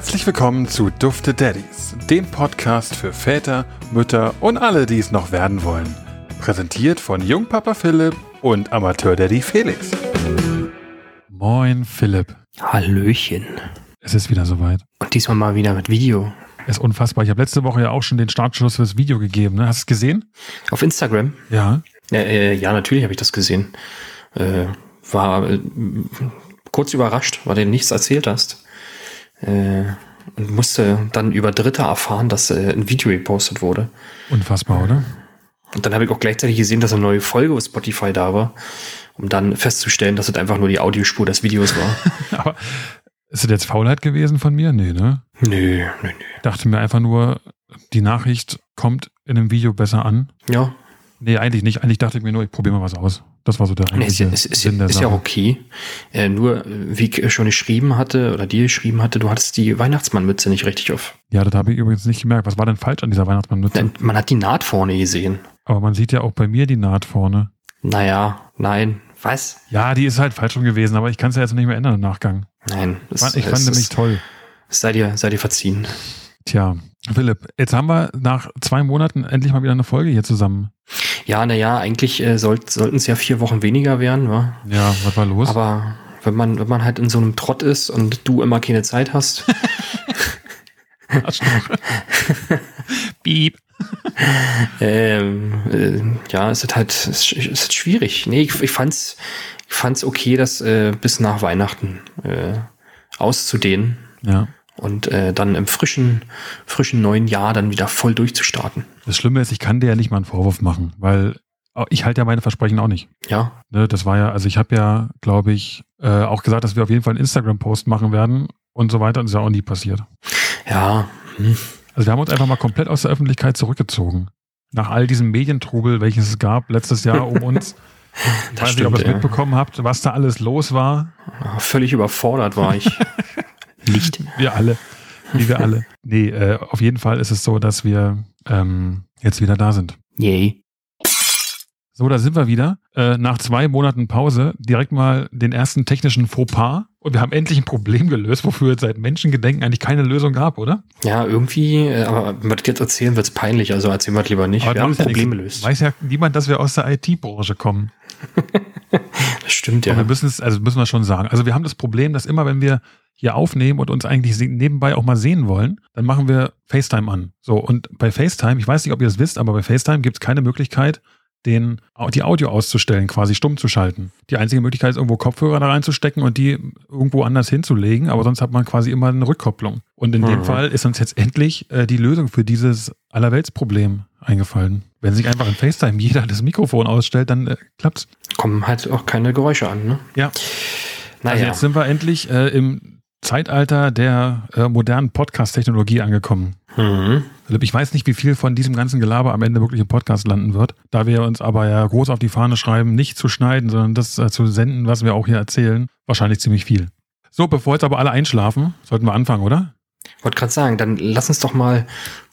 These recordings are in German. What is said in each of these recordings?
Herzlich willkommen zu Dufte Daddies, dem Podcast für Väter, Mütter und alle, die es noch werden wollen. Präsentiert von Jungpapa Philipp und Amateur-Daddy Felix. Moin Philipp. Hallöchen. Es ist wieder soweit. Und diesmal mal wieder mit Video. Es ist unfassbar. Ich habe letzte Woche ja auch schon den Startschuss fürs Video gegeben. Ne? Hast du es gesehen? Auf Instagram? Ja. Äh, ja, natürlich habe ich das gesehen. Äh, war äh, kurz überrascht, weil du nichts erzählt hast. Äh, und musste dann über Dritte erfahren, dass äh, ein Video gepostet wurde. Unfassbar, oder? Und dann habe ich auch gleichzeitig gesehen, dass eine neue Folge auf Spotify da war, um dann festzustellen, dass es einfach nur die Audiospur des Videos war. Aber ist das jetzt Faulheit gewesen von mir? Nee, ne? nö, nö. Ich dachte mir einfach nur, die Nachricht kommt in einem Video besser an. Ja, Nee, eigentlich nicht. Eigentlich dachte ich mir nur, ich probiere mal was aus. Das war so der Nee, ist, ja, eigentliche ist, ist, Sinn der ist Sache. ja okay. Äh, nur, wie ich schon geschrieben hatte, oder dir geschrieben hatte, du hattest die Weihnachtsmannmütze nicht richtig auf. Ja, das habe ich übrigens nicht gemerkt. Was war denn falsch an dieser Weihnachtsmannmütze? Man hat die Naht vorne gesehen. Aber man sieht ja auch bei mir die Naht vorne. Naja, nein. Was? Ja, die ist halt falsch rum gewesen, aber ich kann es ja jetzt nicht mehr ändern im Nachgang. Nein. Es, Ich fand es, nämlich es, toll. Sei dir, sei dir verziehen. Tja, Philipp, jetzt haben wir nach zwei Monaten endlich mal wieder eine Folge hier zusammen. Ja, naja, eigentlich äh, soll, sollten es ja vier Wochen weniger werden, wa? Ja, was war los? Aber wenn man, wenn man halt in so einem Trott ist und du immer keine Zeit hast. Piep. ähm, äh, ja, es ist halt es ist schwierig. Nee, ich, ich fand's, ich fand's okay, das äh, bis nach Weihnachten äh, auszudehnen Ja. und äh, dann im frischen, frischen neuen Jahr dann wieder voll durchzustarten. Das Schlimme ist, ich kann dir ja nicht mal einen Vorwurf machen, weil ich halte ja meine Versprechen auch nicht. Ja, Ne, das war ja, also ich habe ja, glaube ich, äh, auch gesagt, dass wir auf jeden Fall einen Instagram-Post machen werden und so weiter. Und das ist ja auch nie passiert. ja, hm. Also wir haben uns einfach mal komplett aus der Öffentlichkeit zurückgezogen. Nach all diesem Medientrubel, welches es gab letztes Jahr um uns. Ich Das weiß nicht, ob ihr es ja. mitbekommen habt, was da alles los war. völlig überfordert war ich. Nicht. Wir alle. Wie wir alle. Nee, äh, auf jeden Fall ist es so, dass wir ähm, jetzt wieder da sind. Yay. So, da sind wir wieder. Äh, nach zwei Monaten Pause direkt mal den ersten technischen Fauxpas. Und wir haben endlich ein Problem gelöst, wofür es seit Menschengedenken eigentlich keine Lösung gab, oder? Ja, irgendwie, äh, aber wenn wir das jetzt erzählen, wird's peinlich, also erzählen wir das lieber nicht. Aber wir haben ein Problem gelöst. Weiß ja niemand, dass wir aus der IT-Branche kommen. Das stimmt, Und ja. wir müssen es, also müssen wir schon sagen. Also wir haben das Problem, dass immer, wenn wir hier aufnehmen und uns eigentlich nebenbei auch mal sehen wollen, dann machen wir FaceTime an. So, und bei FaceTime, ich weiß nicht, ob ihr das wisst, aber bei FaceTime gibt es keine Möglichkeit, den, die Audio auszustellen, quasi stumm zu schalten. Die einzige Möglichkeit ist, irgendwo Kopfhörer da reinzustecken und die irgendwo anders hinzulegen, aber sonst hat man quasi immer eine Rückkopplung. Und in dem Mhm. Fall ist uns jetzt endlich äh, die Lösung für dieses Allerweltsproblem eingefallen. Wenn sich einfach in FaceTime jeder das Mikrofon ausstellt, dann äh, klappt's. Kommen halt auch keine Geräusche an, ne? Ja. Naja. Also jetzt sind wir endlich äh, im Zeitalter der äh, modernen Podcast-Technologie angekommen. mhm. Ich weiß nicht, wie viel von diesem ganzen Gelaber am Ende wirklich im Podcast landen wird, da wir uns aber ja groß auf die Fahne schreiben, nicht zu schneiden, sondern das äh, zu senden, was wir auch hier erzählen. Wahrscheinlich ziemlich viel. So, bevor jetzt aber alle einschlafen, sollten wir anfangen, oder? Wollte gerade sagen, dann lass uns doch mal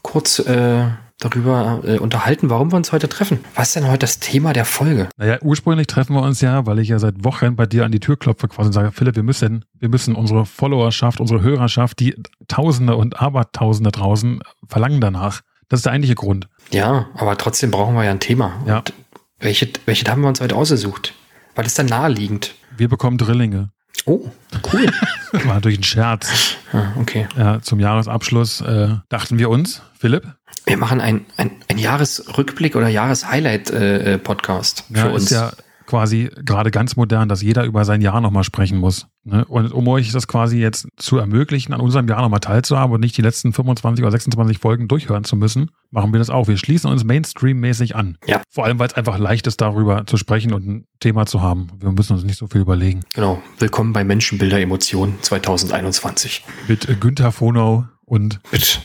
kurz äh, darüber äh, unterhalten, warum wir uns heute treffen. Was ist denn heute das Thema der Folge? Naja, ursprünglich treffen wir uns ja, weil ich ja seit Wochen bei dir an die Tür klopfe quasi und sage, Philipp, wir müssen, wir müssen unsere Followerschaft, unsere Hörerschaft, die Tausende und Abertausende draußen verlangen danach. Das ist der eigentliche Grund. Ja, aber trotzdem brauchen wir ja ein Thema. Ja. Und welche, welche haben wir uns heute ausgesucht? Weil das ist dann naheliegend. Wir bekommen Drillinge. Oh, cool. War natürlich ein Scherz. ah, okay. Ja, zum Jahresabschluss äh, dachten wir uns, Philipp, Wir machen ein, ein, Jahresrückblick oder Jahreshighlight-Podcast ja, für uns. ist ja quasi gerade ganz modern, dass jeder über sein Jahr nochmal sprechen muss. Ne? Und um euch das quasi jetzt zu ermöglichen, an unserem Jahr nochmal teilzuhaben und nicht die letzten 25 oder 26 Folgen durchhören zu müssen, machen wir das auch. Wir schließen uns Mainstream-mäßig an. Ja. Vor allem, weil es einfach leicht ist, darüber zu sprechen und ein Thema zu haben. Wir müssen uns nicht so viel überlegen. Genau. Willkommen bei Menschenbilder Emotionen 2021. Mit Günther Fonow und Mit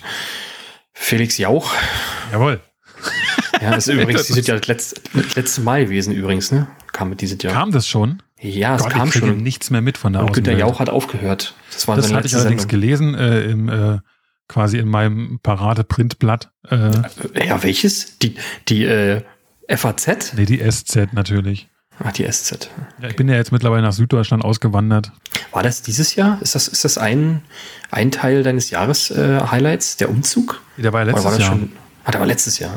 Felix Jauch. jawohl. Ja, das ist übrigens dieses Jahr das letzte, das letzte Mal gewesen übrigens, ne? Kam mit dieses Jahr. Kam das schon? Ja, es Gott, kam ich schon. nichts mehr mit von der Und Günter. Jauch hat aufgehört. Das war Das hatte ich allerdings Sendung. gelesen äh, im äh, quasi in meinem Parade-Printblatt. Äh, Ja, welches? Die, die äh, FAZ? nee, die SZ natürlich. Ach, die SZ. Ja, ich bin ja jetzt mittlerweile nach Süddeutschland ausgewandert. War das dieses Jahr? Ist das, ist das ein, ein Teil deines Jahres-Highlights, der Umzug? Der war ja Oder letztes war das Jahr. schon? Ah, der war letztes Jahr.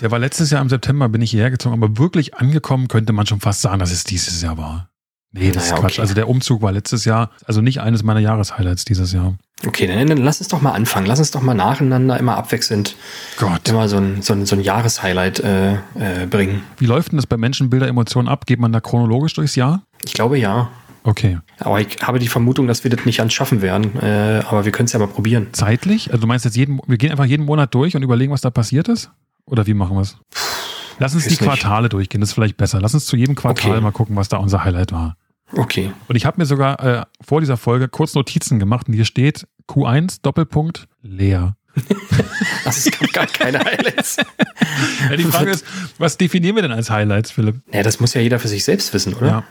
Der war letztes Jahr im September, bin ich hierher gezogen, aber wirklich angekommen könnte man schon fast sagen, dass es dieses Jahr war. Nee, das Naja, ist Quatsch. okay. Also der Umzug war letztes Jahr, also nicht eines meiner Jahreshighlights dieses Jahr. Okay, dann, dann lass uns doch mal anfangen. Lass uns doch mal nacheinander immer abwechselnd Gott. immer so ein, so ein, so ein Jahreshighlight äh, äh, bringen. Wie läuft denn das bei Menschen, Bilder, Emotionen ab? Geht man da chronologisch durchs Jahr? Ich glaube ja. Okay. Aber ich habe die Vermutung, dass wir das nicht ans Schaffen werden. Äh, aber wir können es ja mal probieren. Zeitlich? Also du meinst jetzt jeden, wir gehen einfach jeden Monat durch und überlegen, was da passiert ist? Oder wie machen wir es? Lass uns die nicht. Quartale durchgehen, das ist vielleicht besser. Lass uns zu jedem Quartal Okay. mal gucken, was da unser Highlight war. Okay. Und ich habe mir sogar äh, vor dieser Folge kurz Notizen gemacht und hier steht Q1 Doppelpunkt leer. Das ist gar keine Highlights. Ja, die Frage ist, was definieren wir denn als Highlights, Philipp? Ja, das muss ja jeder für sich selbst wissen, oder? Ja.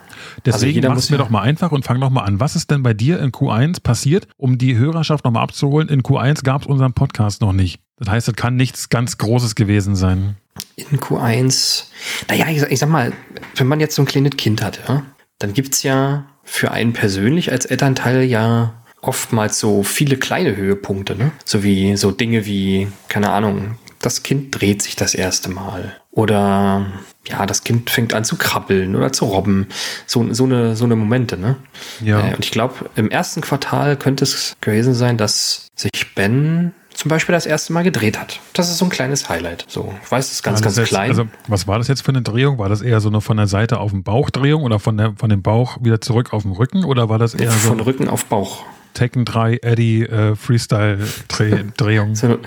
Deswegen Also mach's muss mir ja- doch mal einfach und fang doch mal an. Was ist denn bei dir in Q1 passiert, um die Hörerschaft nochmal abzuholen? In Q1 gab es unseren Podcast noch nicht. Das heißt, es kann nichts ganz Großes gewesen sein. In Q1. Naja, ich, sag- ich sag mal, wenn man jetzt so ein kleines Kind hat, ja, dann gibt's ja für einen persönlich als Elternteil ja oftmals so viele kleine Höhepunkte, ne? So wie so Dinge wie, keine Ahnung, das Kind dreht sich das erste Mal. Oder ja, das Kind fängt an zu krabbeln oder zu robben. So, so, eine, so eine Momente, ne? Ja. Äh, und ich glaube, im ersten Quartal könnte es gewesen sein, dass sich Ben zum Beispiel das erste Mal gedreht hat. Das ist so ein kleines Highlight. So, ich weiß, es ist ganz, das ganz jetzt, klein. Also, was war das jetzt für eine Drehung? War das eher so eine von der Seite auf den Bauch Drehung oder von, der, von dem Bauch wieder zurück auf den Rücken? Oder war das eher so von Rücken auf Bauch. Tekken 3 Eddie äh, Freestyle Dreh, Drehung? So,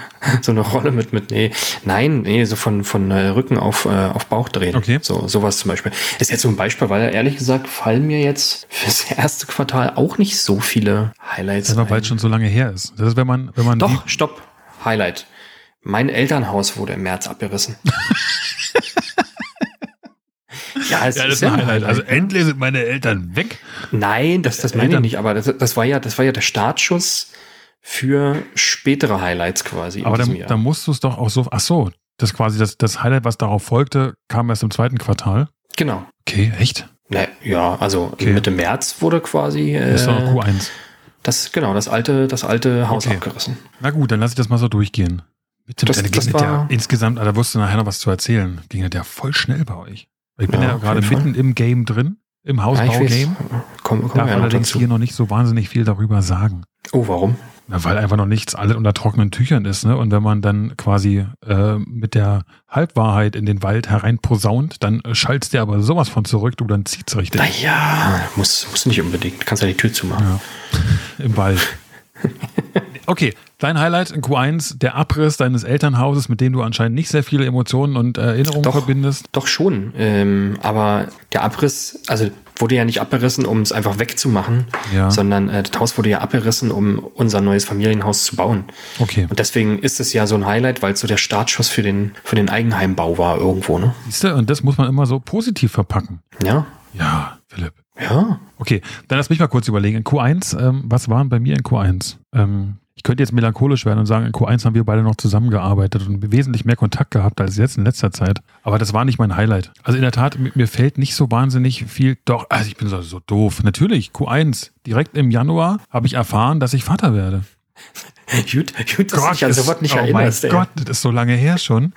so eine Rolle mit, mit, nee, nein, nee, so von, von äh, Rücken auf, äh, auf Bauch drehen. Okay. So, sowas zum Beispiel. Ist jetzt so ein Beispiel, weil ehrlich gesagt fallen mir jetzt fürs erste Quartal auch nicht so viele Highlights Das war, weil es schon so lange her ist. Das ist, wenn man, wenn man Doch, stopp. Highlight. Mein Elternhaus wurde im März abgerissen. ja, es Ja, das ist ein Highlight. Also endlich sind meine Eltern weg. Nein, das, das meine ich Eltern- nicht, aber das, das war ja, das war ja der Startschuss für spätere Highlights quasi. Aber dann, dann musst du es doch auch so. Ach so, das quasi das, das Highlight, was darauf folgte, kam erst im zweiten Quartal. genau. Okay, echt? Ne, ja, also Okay. Mitte März wurde quasi äh, Das noch Q1. das genau das alte das alte Haus Okay. abgerissen. Na gut, dann lass ich das mal so durchgehen. Mit dem, Das- das das ja war- insgesamt, da du nachher noch was zu erzählen. Ging das ja voll schnell bei euch. Ich bin Ja, ja, gerade mitten im Game drin, im Ja. Hausbau-Game. Komm, komm Darf ja allerdings hier noch nicht so wahnsinnig viel darüber sagen. Oh, warum? Na, weil einfach noch nichts alles unter trockenen Tüchern ist, ne? Und wenn man dann quasi äh, mit der Halbwahrheit in den Wald hereinposaunt, dann äh, schaltst der aber sowas von zurück, du dann zieht's richtig Naja, muss, muss nicht unbedingt. Kannst ja die Tür zumachen. Ja. im Wald. Okay, dein Highlight in Q1, der Abriss deines Elternhauses, mit dem du anscheinend nicht sehr viele Emotionen und äh, Erinnerungen Doch. verbindest. Doch schon. Ähm, aber der Abriss, also wurde ja nicht abgerissen, um es einfach wegzumachen, Ja. sondern äh, das Haus wurde ja abgerissen, um unser neues Familienhaus zu bauen. Okay. Und deswegen ist es ja so ein Highlight, weil es so der Startschuss für den, für den Eigenheimbau war irgendwo, ne? Siehst du, und das muss man immer so positiv verpacken. Ja. Ja, Philipp. Ja. Okay, dann lass mich mal kurz überlegen. In Q1, ähm, was waren bei mir in Q1? Ähm, ich könnte jetzt melancholisch werden und sagen, in Q1 haben wir beide noch zusammengearbeitet und wesentlich mehr Kontakt gehabt als jetzt in letzter Zeit. Aber das war nicht mein Highlight. Also in der Tat, mir, fällt nicht so wahnsinnig viel. Doch, also ich bin so, so doof. Natürlich, Q1. Direkt im Januar habe ich erfahren, dass ich Vater werde. Gut, gut dass du dich an sowas nicht oh erinnerst, mein ey. Gott, das ist so lange her schon.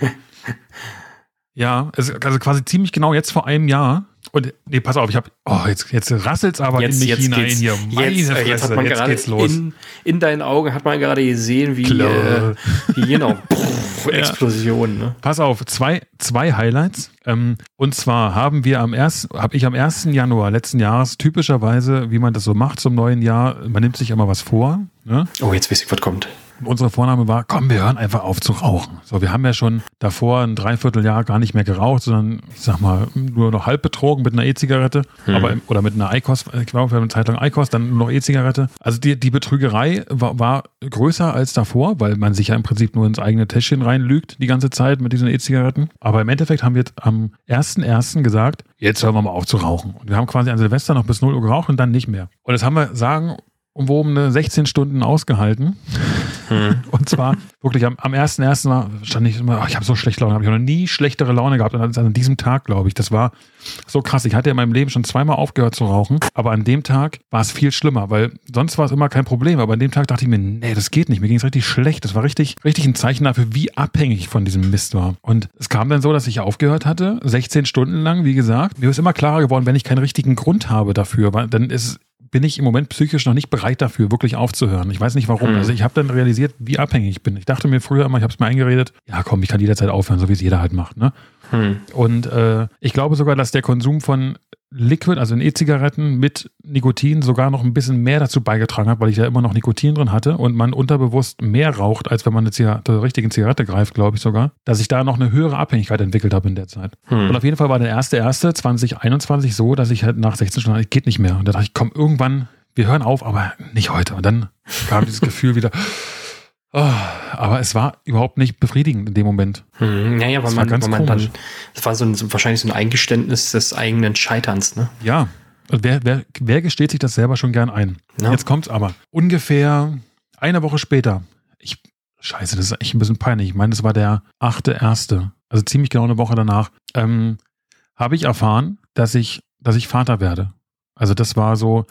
ja, also quasi ziemlich genau jetzt vor einem Jahr. Und nee, pass auf, ich habe, oh, jetzt, jetzt rasselt's aber in mich hinein geht's- hier. Meine jetzt, äh, Fresse, jetzt hat man jetzt gerade geht's los. In, in deinen Augen hat man gerade gesehen, wie, äh, wie genau, pff, Explosion. Ne? Pass auf, zwei, zwei Highlights. Ähm, und zwar haben wir am ersten, habe ich am 1. Januar letzten Jahres typischerweise, wie man das so macht zum neuen Jahr, man nimmt sich immer was vor. Ne? Oh, jetzt weiß ich, was kommt. Unsere Vorname war, komm, wir hören einfach auf zu rauchen. So, wir haben ja schon davor ein Dreivierteljahr gar nicht mehr geraucht, sondern, ich sag mal, nur noch halb betrogen mit einer E-Zigarette, aber im- oder mit einer ICOS, ich glaube, wir haben eine Zeit lang ICOS, dann nur noch E-Zigarette. Also die, die Betrügerei war, war größer als davor, weil man sich ja im Prinzip nur ins eigene Täschchen reinlügt die ganze Zeit mit diesen E-Zigaretten. Aber im Endeffekt haben wir jetzt am 1.1. gesagt, jetzt hören wir mal auf zu rauchen. Und wir haben quasi an Silvester noch bis 0 Uhr geraucht und dann nicht mehr. Und jetzt haben wir sagen, umwobene 16 Stunden ausgehalten. Hm. Und zwar wirklich am, am ersten ersten Mal stand ich immer, oh, ich habe so schlechte Laune, habe ich noch nie schlechtere Laune gehabt als an diesem Tag, glaube ich. Das war so krass. Ich hatte in meinem Leben schon zweimal aufgehört zu rauchen, aber an dem Tag war es viel schlimmer, weil sonst war es immer kein Problem, aber an dem Tag dachte ich mir, nee, das geht nicht. Mir ging es richtig schlecht. Das war richtig, richtig ein Zeichen dafür, wie abhängig ich von diesem Mist war. Und es kam dann so, dass ich aufgehört hatte, 16 Stunden lang, wie gesagt. Mir ist immer klarer geworden, wenn ich keinen richtigen Grund habe dafür, weil dann ist bin ich im Moment psychisch noch nicht bereit dafür, wirklich aufzuhören. Ich weiß nicht warum. Hm. Also ich habe dann realisiert, wie abhängig ich bin. Ich dachte mir früher immer, ich habe es mir eingeredet, ja komm, ich kann jederzeit aufhören, so wie es jeder halt macht. Ne? Hm. Und äh, ich glaube sogar, dass der Konsum von Liquid, also in E-Zigaretten mit Nikotin sogar noch ein bisschen mehr dazu beigetragen hat, weil ich ja immer noch Nikotin drin hatte und man unterbewusst mehr raucht, als wenn man eine Zigarette, richtige Zigarette greift, glaube ich sogar, dass ich da noch eine höhere Abhängigkeit entwickelt habe in der Zeit. Hm. Und auf jeden Fall war der erste erste 2021 so, dass ich halt nach 16 Stunden, geht nicht mehr. Und da dachte ich, komm, irgendwann, wir hören auf, aber nicht heute. Und dann kam dieses Gefühl wieder, Oh, aber es war überhaupt nicht befriedigend in dem Moment. Hm, ja, ja, weil man, weil man dann, das war so, ein, so wahrscheinlich so ein Eingeständnis des eigenen Scheiterns, ne? Ja. Wer, wer, wer gesteht sich das selber schon gern ein? Ja. Jetzt kommt's aber. Ungefähr eine Woche später. Ich, scheiße, das ist echt ein bisschen peinlich. Ich meine, das war der achte erste. Also ziemlich genau eine Woche danach. Ähm, habe ich erfahren, dass ich, dass ich Vater werde. Also das war so,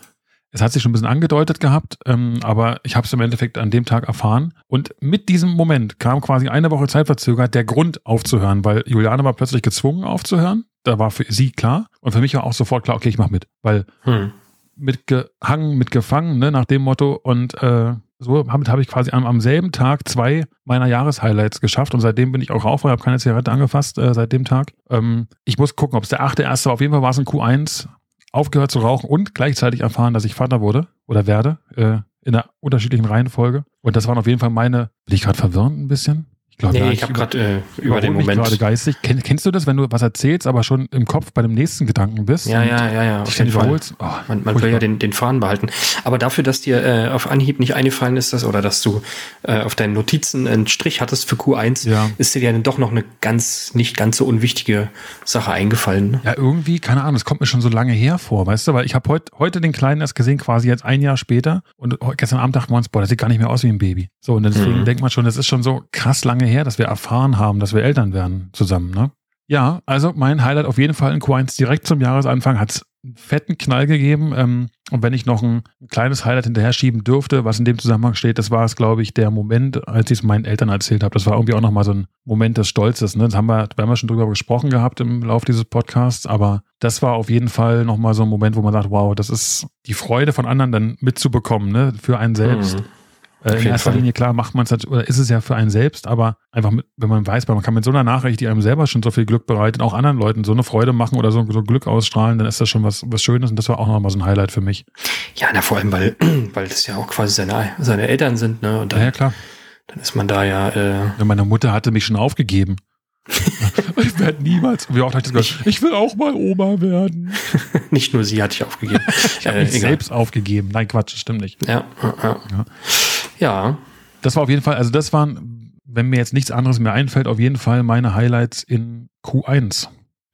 es hat sich schon ein bisschen angedeutet gehabt, ähm, aber ich habe es im Endeffekt an dem Tag erfahren. Und mit diesem Moment kam quasi eine Woche Zeitverzögert der Grund aufzuhören, weil Juliane war plötzlich gezwungen aufzuhören. Da war für sie klar. Und für mich war auch sofort klar, okay, ich mache mit. Weil hm. mitgehangen, mitgefangen, ne, nach dem Motto. Und äh, so damit habe ich quasi am, am, selben Tag zwei meiner Jahreshighlights geschafft. Und seitdem bin ich auch rauf, habe keine Zigarette angefasst äh, seit dem Tag. Ähm, ich muss gucken, ob es der achte erste war. Auf jeden Fall war es ein Q1 aufgehört zu rauchen und gleichzeitig erfahren, dass ich Vater wurde oder werde, äh, in einer unterschiedlichen Reihenfolge. Und das waren auf jeden Fall meine, bin ich gerade verwirrend ein bisschen? Ich glaube, nee, ja, ich habe gerade äh, über den Moment gerade geistig. Kenn, kennst du das, wenn du was erzählst, aber schon im Kopf bei dem nächsten Gedanken bist? Ja, ja, ja, ja. Dich wiederholst? Oh, man, man will ja den, den Faden behalten. Aber dafür, dass dir äh, auf Anhieb nicht eingefallen ist, dass, oder dass du äh, auf deinen Notizen einen Strich hattest für Q1, ja. ist dir ja dann doch noch eine ganz, nicht ganz so unwichtige Sache eingefallen. Ne? Ja, irgendwie, keine Ahnung, das kommt mir schon so lange her vor, weißt du, weil ich habe heut, heute den Kleinen erst gesehen, quasi jetzt ein Jahr später und gestern Abend dachte man uns, boah, das sieht gar nicht mehr aus wie ein Baby. So, und deswegen mhm. denkt man schon, das ist schon so krass lange her, dass wir erfahren, haben, dass wir Eltern werden zusammen. Ne? Ja, also mein Highlight auf jeden Fall in Q1 direkt zum Jahresanfang hat es einen fetten Knall gegeben. Ähm, und wenn ich noch ein, kleines Highlight hinterher schieben dürfte, was in dem Zusammenhang steht, das war es, glaube ich, der Moment, als ich es meinen Eltern erzählt habe. Das war irgendwie auch nochmal so ein Moment des Stolzes. Ne? Das haben wir, da haben wir schon drüber gesprochen gehabt im Laufe dieses Podcasts, aber das war auf jeden Fall nochmal so ein Moment, wo man sagt, wow, das ist die Freude von anderen dann mitzubekommen, ne? für einen selbst. Mhm. Äh, in erster Fall. Linie, klar, macht man es halt, oder ist es ja für einen selbst, aber einfach, mit, wenn man weiß, man kann mit so einer Nachricht, die einem selber schon so viel Glück bereitet, auch anderen Leuten so eine Freude machen oder so, so Glück ausstrahlen, dann ist das schon was, was Schönes und das war auch nochmal so ein Highlight für mich. Ja, na, vor allem, weil, weil das ja auch quasi seine, seine Eltern sind, ne? Und dann, ja, ja, klar. Dann ist man da ja. Äh meine Mutter hatte mich schon aufgegeben. ich werde niemals, wie oft habe ich das gehört, ich will auch mal Oma werden. nicht nur sie hatte ich aufgegeben. ich habe äh, mich egal. selbst aufgegeben. Nein, Quatsch, das stimmt nicht. Ja, ja. ja. Ja. Das war auf jeden Fall, also das waren, wenn mir jetzt nichts anderes mehr einfällt, auf jeden Fall meine Highlights in Q1.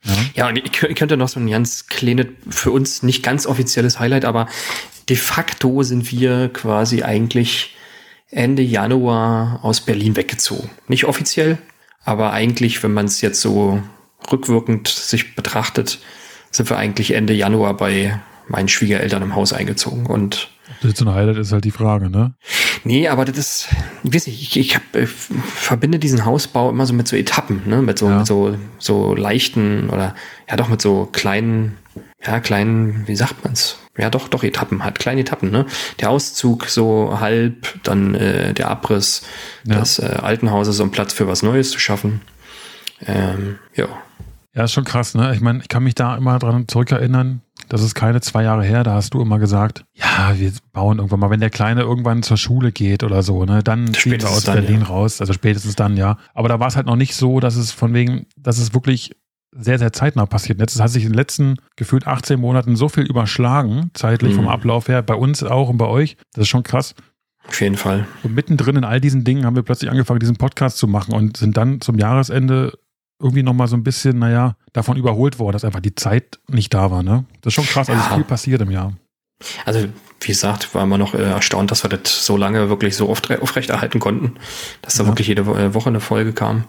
Ja, ja und ich könnte noch so ein ganz kleines, für uns nicht ganz offizielles Highlight, aber de facto sind wir quasi eigentlich Ende Januar aus Berlin weggezogen. Nicht offiziell, aber eigentlich, wenn man es jetzt so rückwirkend sich betrachtet, sind wir eigentlich Ende Januar bei meinen Schwiegereltern im Haus eingezogen und ob das jetzt so ein Highlight ist halt die Frage, ne? Nee, aber das ist, ich weiß nicht, ich, ich, hab, ich verbinde diesen Hausbau immer so mit so Etappen, ne? Mit so, ja. mit so, so leichten oder ja doch mit so kleinen, ja, kleinen, wie sagt man's? Ja, doch, doch, Etappen, halt kleine Etappen, ne? Der Auszug so halb, dann äh, der Abriss ja. des äh, alten Hauses, um Platz für was Neues zu schaffen. Ähm, ja. Ja, ist schon krass, ne? Ich meine, ich kann mich da immer dran zurückerinnern, das ist keine zwei Jahre her, da hast du immer gesagt, ja, wir bauen irgendwann mal, wenn der Kleine irgendwann zur Schule geht oder so, ne, dann ziehen wir aus dann, Berlin ja. raus, also spätestens dann, ja. Aber da war es halt noch nicht so, dass es von wegen, dass es wirklich sehr, sehr zeitnah passiert. Jetzt hat sich in den letzten gefühlt 18 Monaten so viel überschlagen, zeitlich mhm. vom Ablauf her, bei uns auch und bei euch. Das ist schon krass. Auf jeden Fall. Und mittendrin in all diesen Dingen haben wir plötzlich angefangen, diesen Podcast zu machen und sind dann zum Jahresende irgendwie nochmal so ein bisschen, naja, davon überholt worden, dass einfach die Zeit nicht da war, ne? Das ist schon krass, also ja. viel passiert im Jahr. Also wie gesagt, war immer noch äh, erstaunt, dass wir das so lange wirklich so oft aufrechterhalten konnten, dass da ja. wirklich jede äh, Woche eine Folge kam.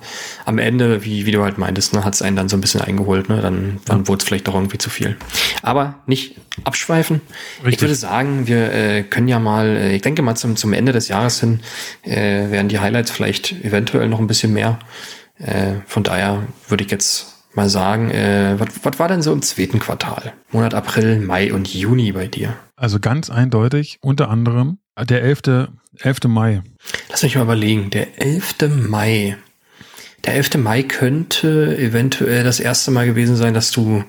Am Ende, wie, wie du halt meintest, ne, hat es einen dann so ein bisschen eingeholt, ne? Dann, dann ja. wurde es vielleicht doch irgendwie zu viel. Aber nicht abschweifen. Richtig. Ich würde sagen, wir äh, können ja mal, äh, ich denke mal zum, zum Ende des Jahres hin, äh, werden die Highlights vielleicht eventuell noch ein bisschen mehr. Äh, von daher würde ich jetzt mal sagen, äh, was war denn so im zweiten Quartal? Monat April, Mai und Juni bei dir? Also ganz eindeutig, unter anderem der 11. 11. Mai. Lass mich mal überlegen, der 11. Mai. Der 11. Mai könnte eventuell das erste Mal gewesen sein, dass du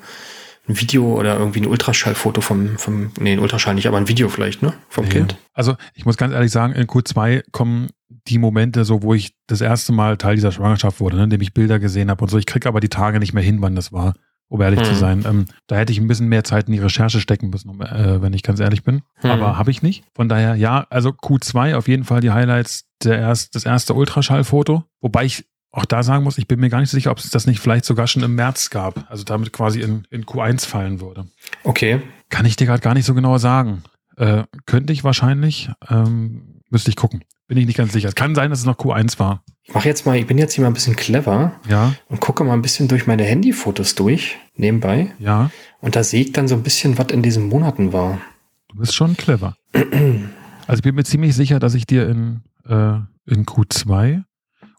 ein Video oder irgendwie ein Ultraschallfoto vom, vom, nee, ein Ultraschall nicht, aber ein Video vielleicht, ne? Vom nee. Kind. Also ich muss ganz ehrlich sagen, in Q2 kommen die Momente so, wo ich das erste Mal Teil dieser Schwangerschaft wurde, ne, indem ich Bilder gesehen habe und so. Ich kriege aber die Tage nicht mehr hin, wann das war, um ehrlich hm. zu sein. Ähm, da hätte ich ein bisschen mehr Zeit in die Recherche stecken müssen, äh, wenn ich ganz ehrlich bin. Hm. Aber habe ich nicht. Von daher, ja, also Q2 auf jeden Fall die Highlights, der erst, das erste Ultraschallfoto. Wobei ich auch da sagen muss, ich bin mir gar nicht so sicher, ob es das nicht vielleicht sogar schon im März gab. Also damit quasi in, in Q1 fallen würde. Okay. Kann ich dir gerade gar nicht so genau sagen. Äh, könnte ich wahrscheinlich. Ähm, müsste ich gucken. Bin ich nicht ganz sicher. Es kann sein, dass es noch Q1 war. Ich mache jetzt mal, ich bin jetzt hier mal ein bisschen clever. Ja. Und gucke mal ein bisschen durch meine Handyfotos durch, nebenbei. Ja. Und da sehe ich dann so ein bisschen, was in diesen Monaten war. Du bist schon clever. also ich bin mir ziemlich sicher, dass ich dir in, äh, in Q2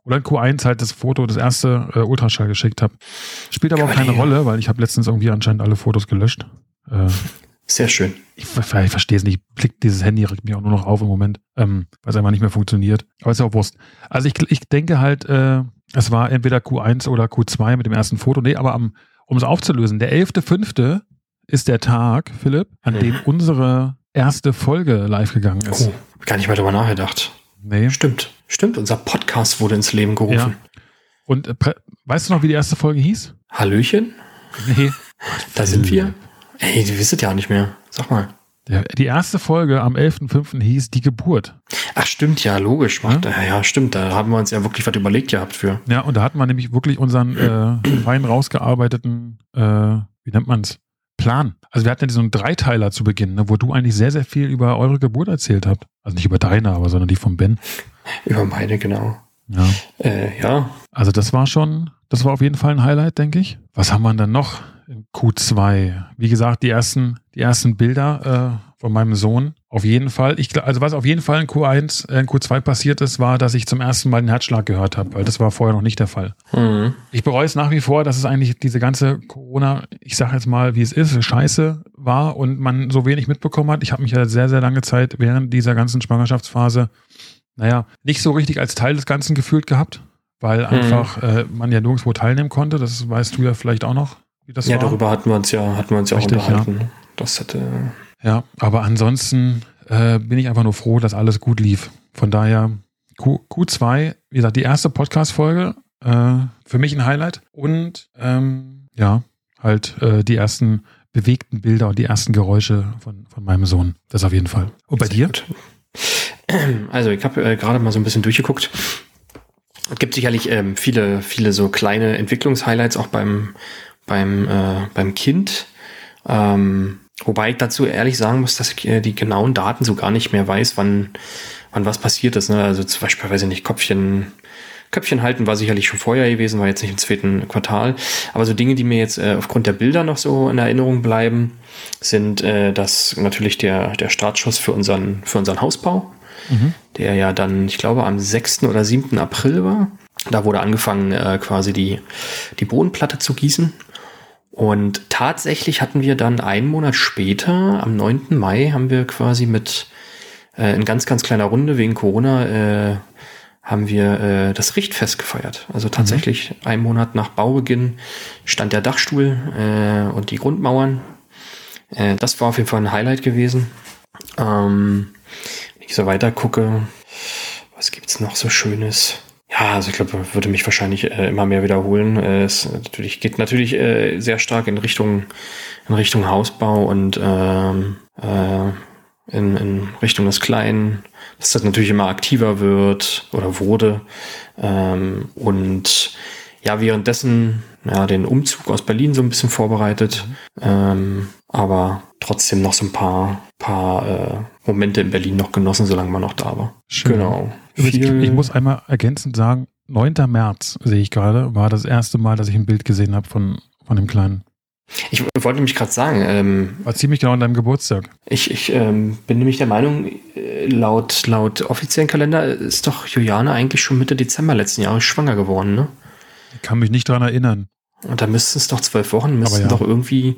oder in Q1 halt das Foto, das erste äh, Ultraschall geschickt habe. Spielt aber auch keine Rolle, weil ich habe letztens irgendwie anscheinend alle Fotos gelöscht. Äh, Sehr schön. Ich, ich verstehe es nicht. Klick, dieses Handy regt mich auch nur noch auf im Moment, ähm, weil es einfach nicht mehr funktioniert. Aber ist ja auch Wurst. Also ich, ich denke halt, äh, es war entweder Q1 oder Q2 mit dem ersten Foto. Nee, aber um es aufzulösen, der 11.5. ist der Tag, Philipp, an dem mhm. unsere erste Folge live gegangen ist. Oh, gar nicht mehr darüber nachgedacht. Nee. Stimmt, stimmt. Unser Podcast wurde ins Leben gerufen. Ja. Und äh, weißt du noch, wie die erste Folge hieß? Hallöchen? Nee. Da sind wir. Ey, die wisst ja nicht mehr. Sag mal. Die erste Folge am 11.05. hieß Die Geburt. Ach, stimmt, ja, logisch. Macht, ja? ja, stimmt. Da haben wir uns ja wirklich was überlegt gehabt für. Ja, und da hatten wir nämlich wirklich unseren äh, fein rausgearbeiteten, äh, wie nennt man's? Plan. Also wir hatten ja diesen Dreiteiler zu Beginn, ne, wo du eigentlich sehr, sehr viel über eure Geburt erzählt habt. Also nicht über deine, aber sondern die von Ben. Über meine, genau. Ja. Äh, ja. Also das war schon, das war auf jeden Fall ein Highlight, denke ich. Was haben wir dann noch in Q2? Wie gesagt, die ersten, die ersten Bilder äh, von meinem Sohn. Auf jeden Fall. Ich, also was auf jeden Fall in Q1, äh, in Q2 passiert ist, war, dass ich zum ersten Mal den Herzschlag gehört habe, weil das war vorher noch nicht der Fall. Mhm. Ich bereue es nach wie vor, dass es eigentlich diese ganze Corona, ich sage jetzt mal, wie es ist, scheiße war und man so wenig mitbekommen hat. Ich habe mich ja sehr, sehr lange Zeit während dieser ganzen Schwangerschaftsphase, naja, nicht so richtig als Teil des Ganzen gefühlt gehabt, weil mhm. einfach äh, man ja nirgendwo teilnehmen konnte. Das weißt du ja vielleicht auch noch, wie das ja, war. Darüber hatten wir uns ja, hatten wir uns ja richtig, auch unterhalten. Ja. Das hätte ja, aber ansonsten äh, bin ich einfach nur froh, dass alles gut lief. Von daher Q, Q2, wie gesagt, die erste Podcast-Folge, äh, für mich ein Highlight. Und ähm, ja, halt äh, die ersten bewegten Bilder und die ersten Geräusche von, von meinem Sohn. Das auf jeden Fall. Und bei Sehr dir? Gut. Also ich habe äh, gerade mal so ein bisschen durchgeguckt. Es gibt sicherlich ähm, viele, viele so kleine Entwicklungshighlights auch beim, beim, äh, beim Kind. Ähm, Wobei ich dazu ehrlich sagen muss, dass ich äh, die genauen Daten so gar nicht mehr weiß, wann, wann was passiert ist. Ne? Also zum Beispiel, weiß ich nicht, Köpfchen, Köpfchen halten war sicherlich schon vorher gewesen, war jetzt nicht im zweiten Quartal. Aber so Dinge, die mir jetzt äh, aufgrund der Bilder noch so in Erinnerung bleiben, sind äh, das natürlich der, der Startschuss für unseren, für unseren Hausbau, mhm. der ja dann, ich glaube, am 6. oder 7. April war. Da wurde angefangen, äh, quasi die, die Bodenplatte zu gießen. Und tatsächlich hatten wir dann einen Monat später, am 9. Mai, haben wir quasi mit äh, in ganz, ganz kleiner Runde wegen Corona äh, haben wir äh, das Richtfest gefeiert. Also mhm. tatsächlich mhm. einen Monat nach Baubeginn stand der Dachstuhl äh, und die Grundmauern. Äh, das war auf jeden Fall ein Highlight gewesen. Ähm, wenn ich so weiter gucke, was gibt's noch so Schönes? Ja, also ich glaube, würde mich wahrscheinlich äh, immer mehr wiederholen. Äh, es natürlich, geht natürlich äh, sehr stark in Richtung, in Richtung Hausbau und ähm, äh, in, in Richtung des Kleinen, dass das natürlich immer aktiver wird oder wurde. Ähm, und ja, währenddessen ja, den Umzug aus Berlin so ein bisschen vorbereitet. Ähm, aber trotzdem noch so ein paar, paar äh, Momente in Berlin noch genossen, solange man noch da war. Schön. Genau. Ich, ich muss einmal ergänzend sagen, 9. März sehe ich gerade, war das erste Mal, dass ich ein Bild gesehen habe von, von dem Kleinen. Ich wollte nämlich gerade sagen. Ähm, War ziemlich genau an deinem Geburtstag. Ich, ich ähm, bin nämlich der Meinung, äh, laut, laut offiziellen Kalender ist doch Juliane eigentlich schon Mitte Dezember letzten Jahres schwanger geworden, ne? Ich kann mich nicht daran erinnern. Und da müssten es doch zwölf Wochen, müssten ja. doch irgendwie,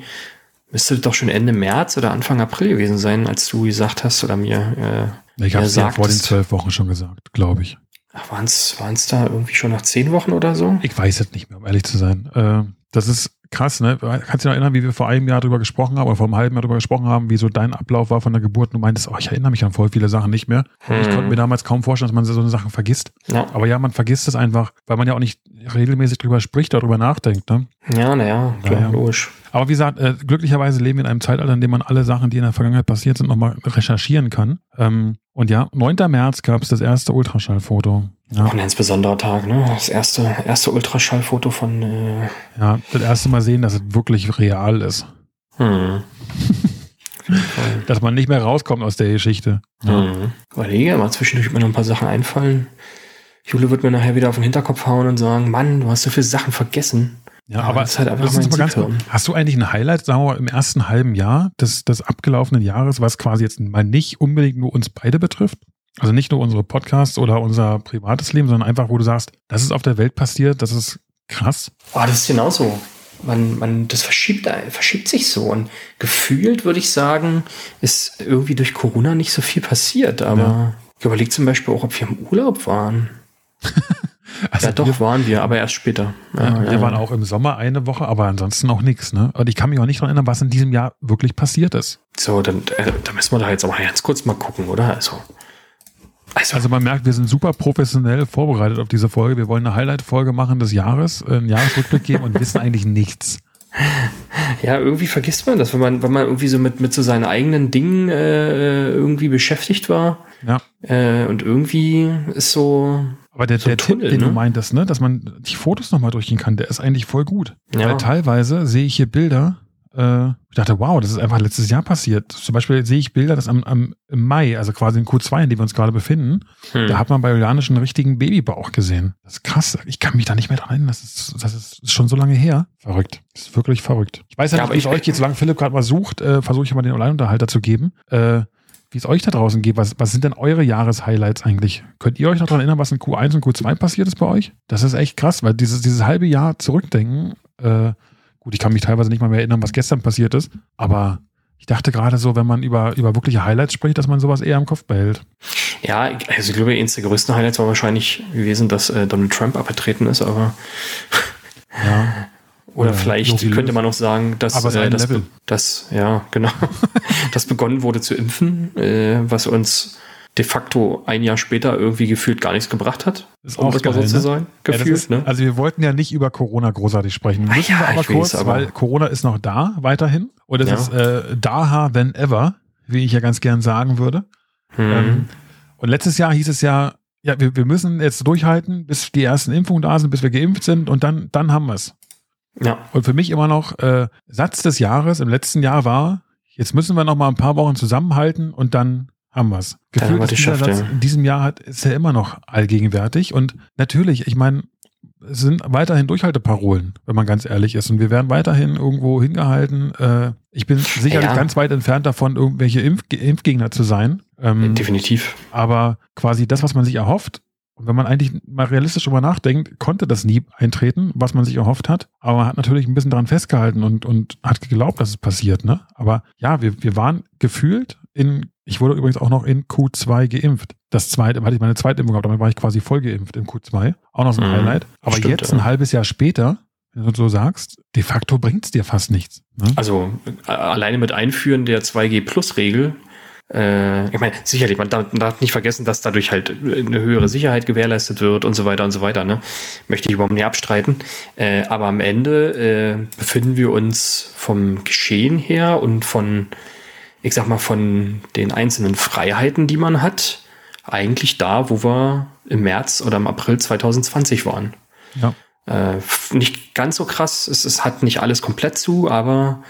müsste doch schon Ende März oder Anfang April gewesen sein, als du gesagt hast oder mir. Ich habe es ja vor den zwölf Wochen schon gesagt, glaube ich. Ach, waren es da irgendwie schon nach zehn Wochen oder so? Ich weiß es nicht mehr, um ehrlich zu sein. Äh, das ist krass, ne? Kannst du dich noch erinnern, wie wir vor einem Jahr darüber gesprochen haben oder vor einem halben Jahr darüber gesprochen haben, wie so dein Ablauf war von der Geburt? Und du meintest, oh, ich erinnere mich an voll viele Sachen nicht mehr. Hm. Ich konnte mir damals kaum vorstellen, dass man so eine Sachen vergisst. Ja. Aber ja, man vergisst es einfach, weil man ja auch nicht regelmäßig drüber spricht, darüber nachdenkt, ne? Ja, naja, klar, naja. logisch. Aber wie gesagt, äh, glücklicherweise leben wir in einem Zeitalter, in dem man alle Sachen, die in der Vergangenheit passiert sind, nochmal recherchieren kann. Ähm, und ja, 9. März gab es das erste Ultraschallfoto. Ja. Auch ein ganz besonderer Tag, ne? Das erste, erste Ultraschallfoto von. Äh ja, das erste Mal sehen, dass es wirklich real ist. Hm. dass man nicht mehr rauskommt aus der Geschichte. Ja. Hm. Überlege, mal zwischendurch mir noch ein paar Sachen einfallen. Jule wird mir nachher wieder auf den Hinterkopf hauen und sagen: Mann, du hast so viele Sachen vergessen. Ja, aber das ist halt einfach mal ganz kurz, Hast du eigentlich ein Highlight, sagen wir mal, im ersten halben Jahr des, des abgelaufenen Jahres, was quasi jetzt mal nicht unbedingt nur uns beide betrifft? Also nicht nur unsere Podcasts oder unser privates Leben, sondern einfach, wo du sagst, das ist auf der Welt passiert, das ist krass. Oh, das ist genauso. Man, man, das verschiebt, verschiebt sich so. Und gefühlt würde ich sagen, ist irgendwie durch Corona nicht so viel passiert. Aber ja. ich überlege zum Beispiel auch, ob wir im Urlaub waren. also ja, doch, wir, waren wir, aber erst später. Ja, wir ja. waren auch im Sommer eine Woche, aber ansonsten auch nichts. Ne? Und ich kann mich auch nicht daran erinnern, was in diesem Jahr wirklich passiert ist. So, dann, äh, dann müssen wir da jetzt aber ganz kurz mal gucken, oder? Also. Also, also, man merkt, wir sind super professionell vorbereitet auf diese Folge. Wir wollen eine Highlight-Folge machen des Jahres, äh, einen Jahresrückblick geben und wissen eigentlich nichts. Ja, irgendwie vergisst man das, wenn man, wenn man irgendwie so mit, mit so seinen eigenen Dingen äh, irgendwie beschäftigt war. Ja. Äh, und irgendwie ist so. Aber der, so der Tunnel, Tipp, den ne? du meintest, ne, dass man die Fotos nochmal durchgehen kann, der ist eigentlich voll gut. Ja. Weil teilweise sehe ich hier Bilder, äh, ich dachte, wow, das ist einfach letztes Jahr passiert. Zum Beispiel sehe ich Bilder, dass am, am im Mai, also quasi in Q2, in dem wir uns gerade befinden, hm. da hat man bei Juliane schon einen richtigen Babybauch gesehen. Das ist krass. Ich kann mich da nicht mehr dran erinnern. Das ist, das ist schon so lange her. Verrückt. Das ist wirklich verrückt. Ich weiß ja, ja nicht, wie es euch geht. Solange Philipp gerade mal sucht, äh, versuche ich mal den Alleinunterhalter zu geben. Äh, wie es euch da draußen geht. Was, was sind denn eure Jahreshighlights eigentlich? Könnt ihr euch noch daran erinnern, was in Q1 und Q2 passiert ist bei euch? Das ist echt krass, weil dieses, dieses halbe Jahr zurückdenken, äh, Gut, ich kann mich teilweise nicht mal mehr erinnern, was gestern passiert ist, aber ich dachte gerade so, wenn man über, über wirkliche Highlights spricht, dass man sowas eher im Kopf behält. Ja, also ich glaube, eines der größten Highlights war wahrscheinlich gewesen, dass äh, Donald Trump abgetreten ist, aber ja. Oder ja, vielleicht könnte man auch sagen, dass, äh, das, das, ja, genau, dass begonnen wurde zu impfen, äh, was uns de facto ein Jahr später irgendwie gefühlt gar nichts gebracht hat. Ist um auch das geil, mal so ne? zu sein. Gefühlt, ja, ist, ne? Also wir wollten ja nicht über Corona großartig sprechen. Müssen ja, wir aber kurz, weiß, aber weil Corona ist noch da weiterhin. Und es ja. ist äh, daha than ever, wie ich ja ganz gern sagen würde. Hm. Ähm, und letztes Jahr hieß es ja, ja, wir, wir müssen jetzt durchhalten, bis die ersten Impfungen da sind, bis wir geimpft sind und dann, dann haben wir es. Ja. Und für mich immer noch äh, Satz des Jahres im letzten Jahr war, jetzt müssen wir noch mal ein paar Wochen zusammenhalten und dann haben wir es. Gefühlt ist dieser Satz in diesem Jahr hat, ist er immer noch allgegenwärtig. Und natürlich, ich meine, es sind weiterhin Durchhalteparolen, wenn man ganz ehrlich ist. Und wir werden weiterhin irgendwo hingehalten. Äh, ich bin sicherlich ja. ganz weit entfernt davon, irgendwelche Impf Impfgegner zu sein. Ähm, Definitiv. Aber quasi das, was man sich erhofft, und wenn man eigentlich mal realistisch drüber nachdenkt, konnte das nie eintreten, was man sich erhofft hat. Aber man hat natürlich ein bisschen daran festgehalten und, und hat geglaubt, dass es passiert. Ne? Aber ja, wir, wir waren gefühlt in ich wurde übrigens auch noch in Q2 geimpft. Das zweite, hatte ich meine zweite Impfung gehabt, damit war ich quasi voll geimpft in Q2. Auch noch so ein mhm, Highlight. Aber stimmt, jetzt, ein halbes Jahr später, wenn du so sagst, de facto bringt es dir fast nichts. Ne? Also äh, alleine mit Einführen der 2G-Plus-Regel äh, ich meine, sicherlich, man darf, man darf, nicht vergessen, dass dadurch halt eine höhere Sicherheit gewährleistet wird und so weiter und so weiter. Ne? Möchte ich überhaupt nicht abstreiten. Äh, aber am Ende äh, befinden wir uns vom Geschehen her und von ich sag mal, von den einzelnen Freiheiten, die man hat, eigentlich da, wo wir im März oder im April 2020 waren. Ja. Äh, nicht ganz so krass. Es, es hat nicht alles komplett zu, aber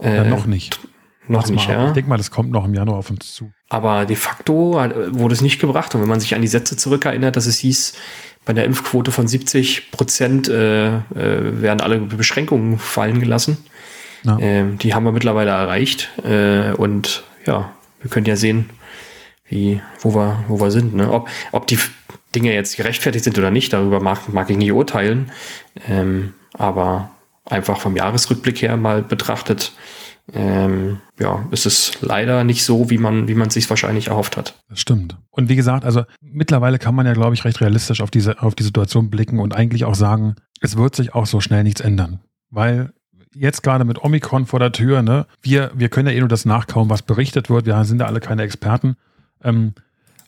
äh, ja, noch nicht. Noch nicht, ja. Ich denke mal, das kommt noch im Januar auf uns zu. Aber de facto wurde es nicht gebracht. Und wenn man sich an die Sätze zurückerinnert, dass es hieß, bei der Impfquote von 70 Prozent äh, äh, werden alle Beschränkungen fallen gelassen. Ja. Ähm, die haben wir mittlerweile erreicht. Äh, und ja, wir können ja sehen, wie, wo wir, wo wir sind. Ne? Ob, ob die Dinge jetzt gerechtfertigt sind oder nicht, darüber mag, mag ich nicht urteilen. Ähm, aber einfach vom Jahresrückblick her mal betrachtet, ähm, ja, ist es leider nicht so, wie man, wie man sich wahrscheinlich erhofft hat. Das stimmt. Und wie gesagt, also mittlerweile kann man ja, glaube ich, recht realistisch auf diese, auf die Situation blicken und eigentlich auch sagen, es wird sich auch so schnell nichts ändern. Weil jetzt gerade mit Omikron vor der Tür, ne, wir, wir können ja eh nur das nachkauen, was berichtet wird. Wir sind ja alle keine Experten. Ähm,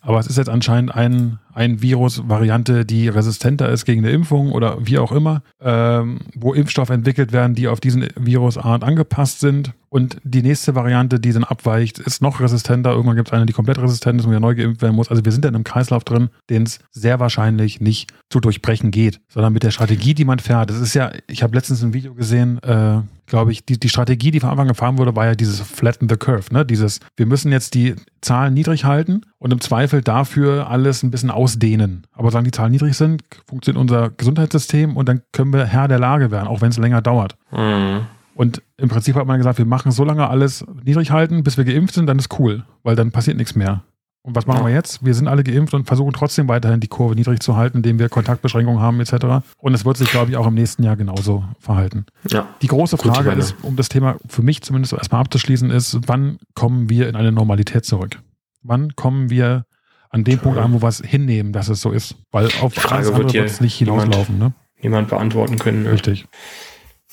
aber es ist jetzt anscheinend ein, ein Virus-Variante, die resistenter ist gegen eine Impfung oder wie auch immer, ähm, wo Impfstoffe entwickelt werden, die auf diesen Virusart angepasst sind. Und die nächste Variante, die dann abweicht, ist noch resistenter. Irgendwann gibt es eine, die komplett resistent ist und wieder neu geimpft werden muss. Also wir sind in einem Kreislauf drin, den es sehr wahrscheinlich nicht zu durchbrechen geht, sondern mit der Strategie, die man fährt. Das ist ja, ich habe letztens ein Video gesehen, äh, glaube ich, die, die Strategie, die von Anfang gefahren wurde, war ja dieses Flatten the Curve, ne? Dieses, wir müssen jetzt die Zahlen niedrig halten und im Zweifel dafür alles ein bisschen ausdehnen. Aber solange die Zahlen niedrig sind, funktioniert unser Gesundheitssystem und dann können wir Herr der Lage werden, auch wenn es länger dauert. Mhm. Und im Prinzip hat man gesagt, wir machen so lange alles niedrig halten, bis wir geimpft sind, dann ist cool, weil dann passiert nichts mehr. Und was machen wir jetzt? Wir sind alle geimpft und versuchen trotzdem weiterhin die Kurve niedrig zu halten, indem wir Kontaktbeschränkungen haben etc. Und es wird sich, glaube ich, auch im nächsten Jahr genauso verhalten. Ja. Die große Frage ist, um das Thema für mich zumindest erstmal abzuschließen, ist, wann kommen wir in eine Normalität zurück? Wann kommen wir an dem Punkt wir es hinnehmen, dass es so ist? Weil auf die Frage wird es nicht hinauslaufen. Niemand, ne? niemand beantworten können. Ne? Richtig.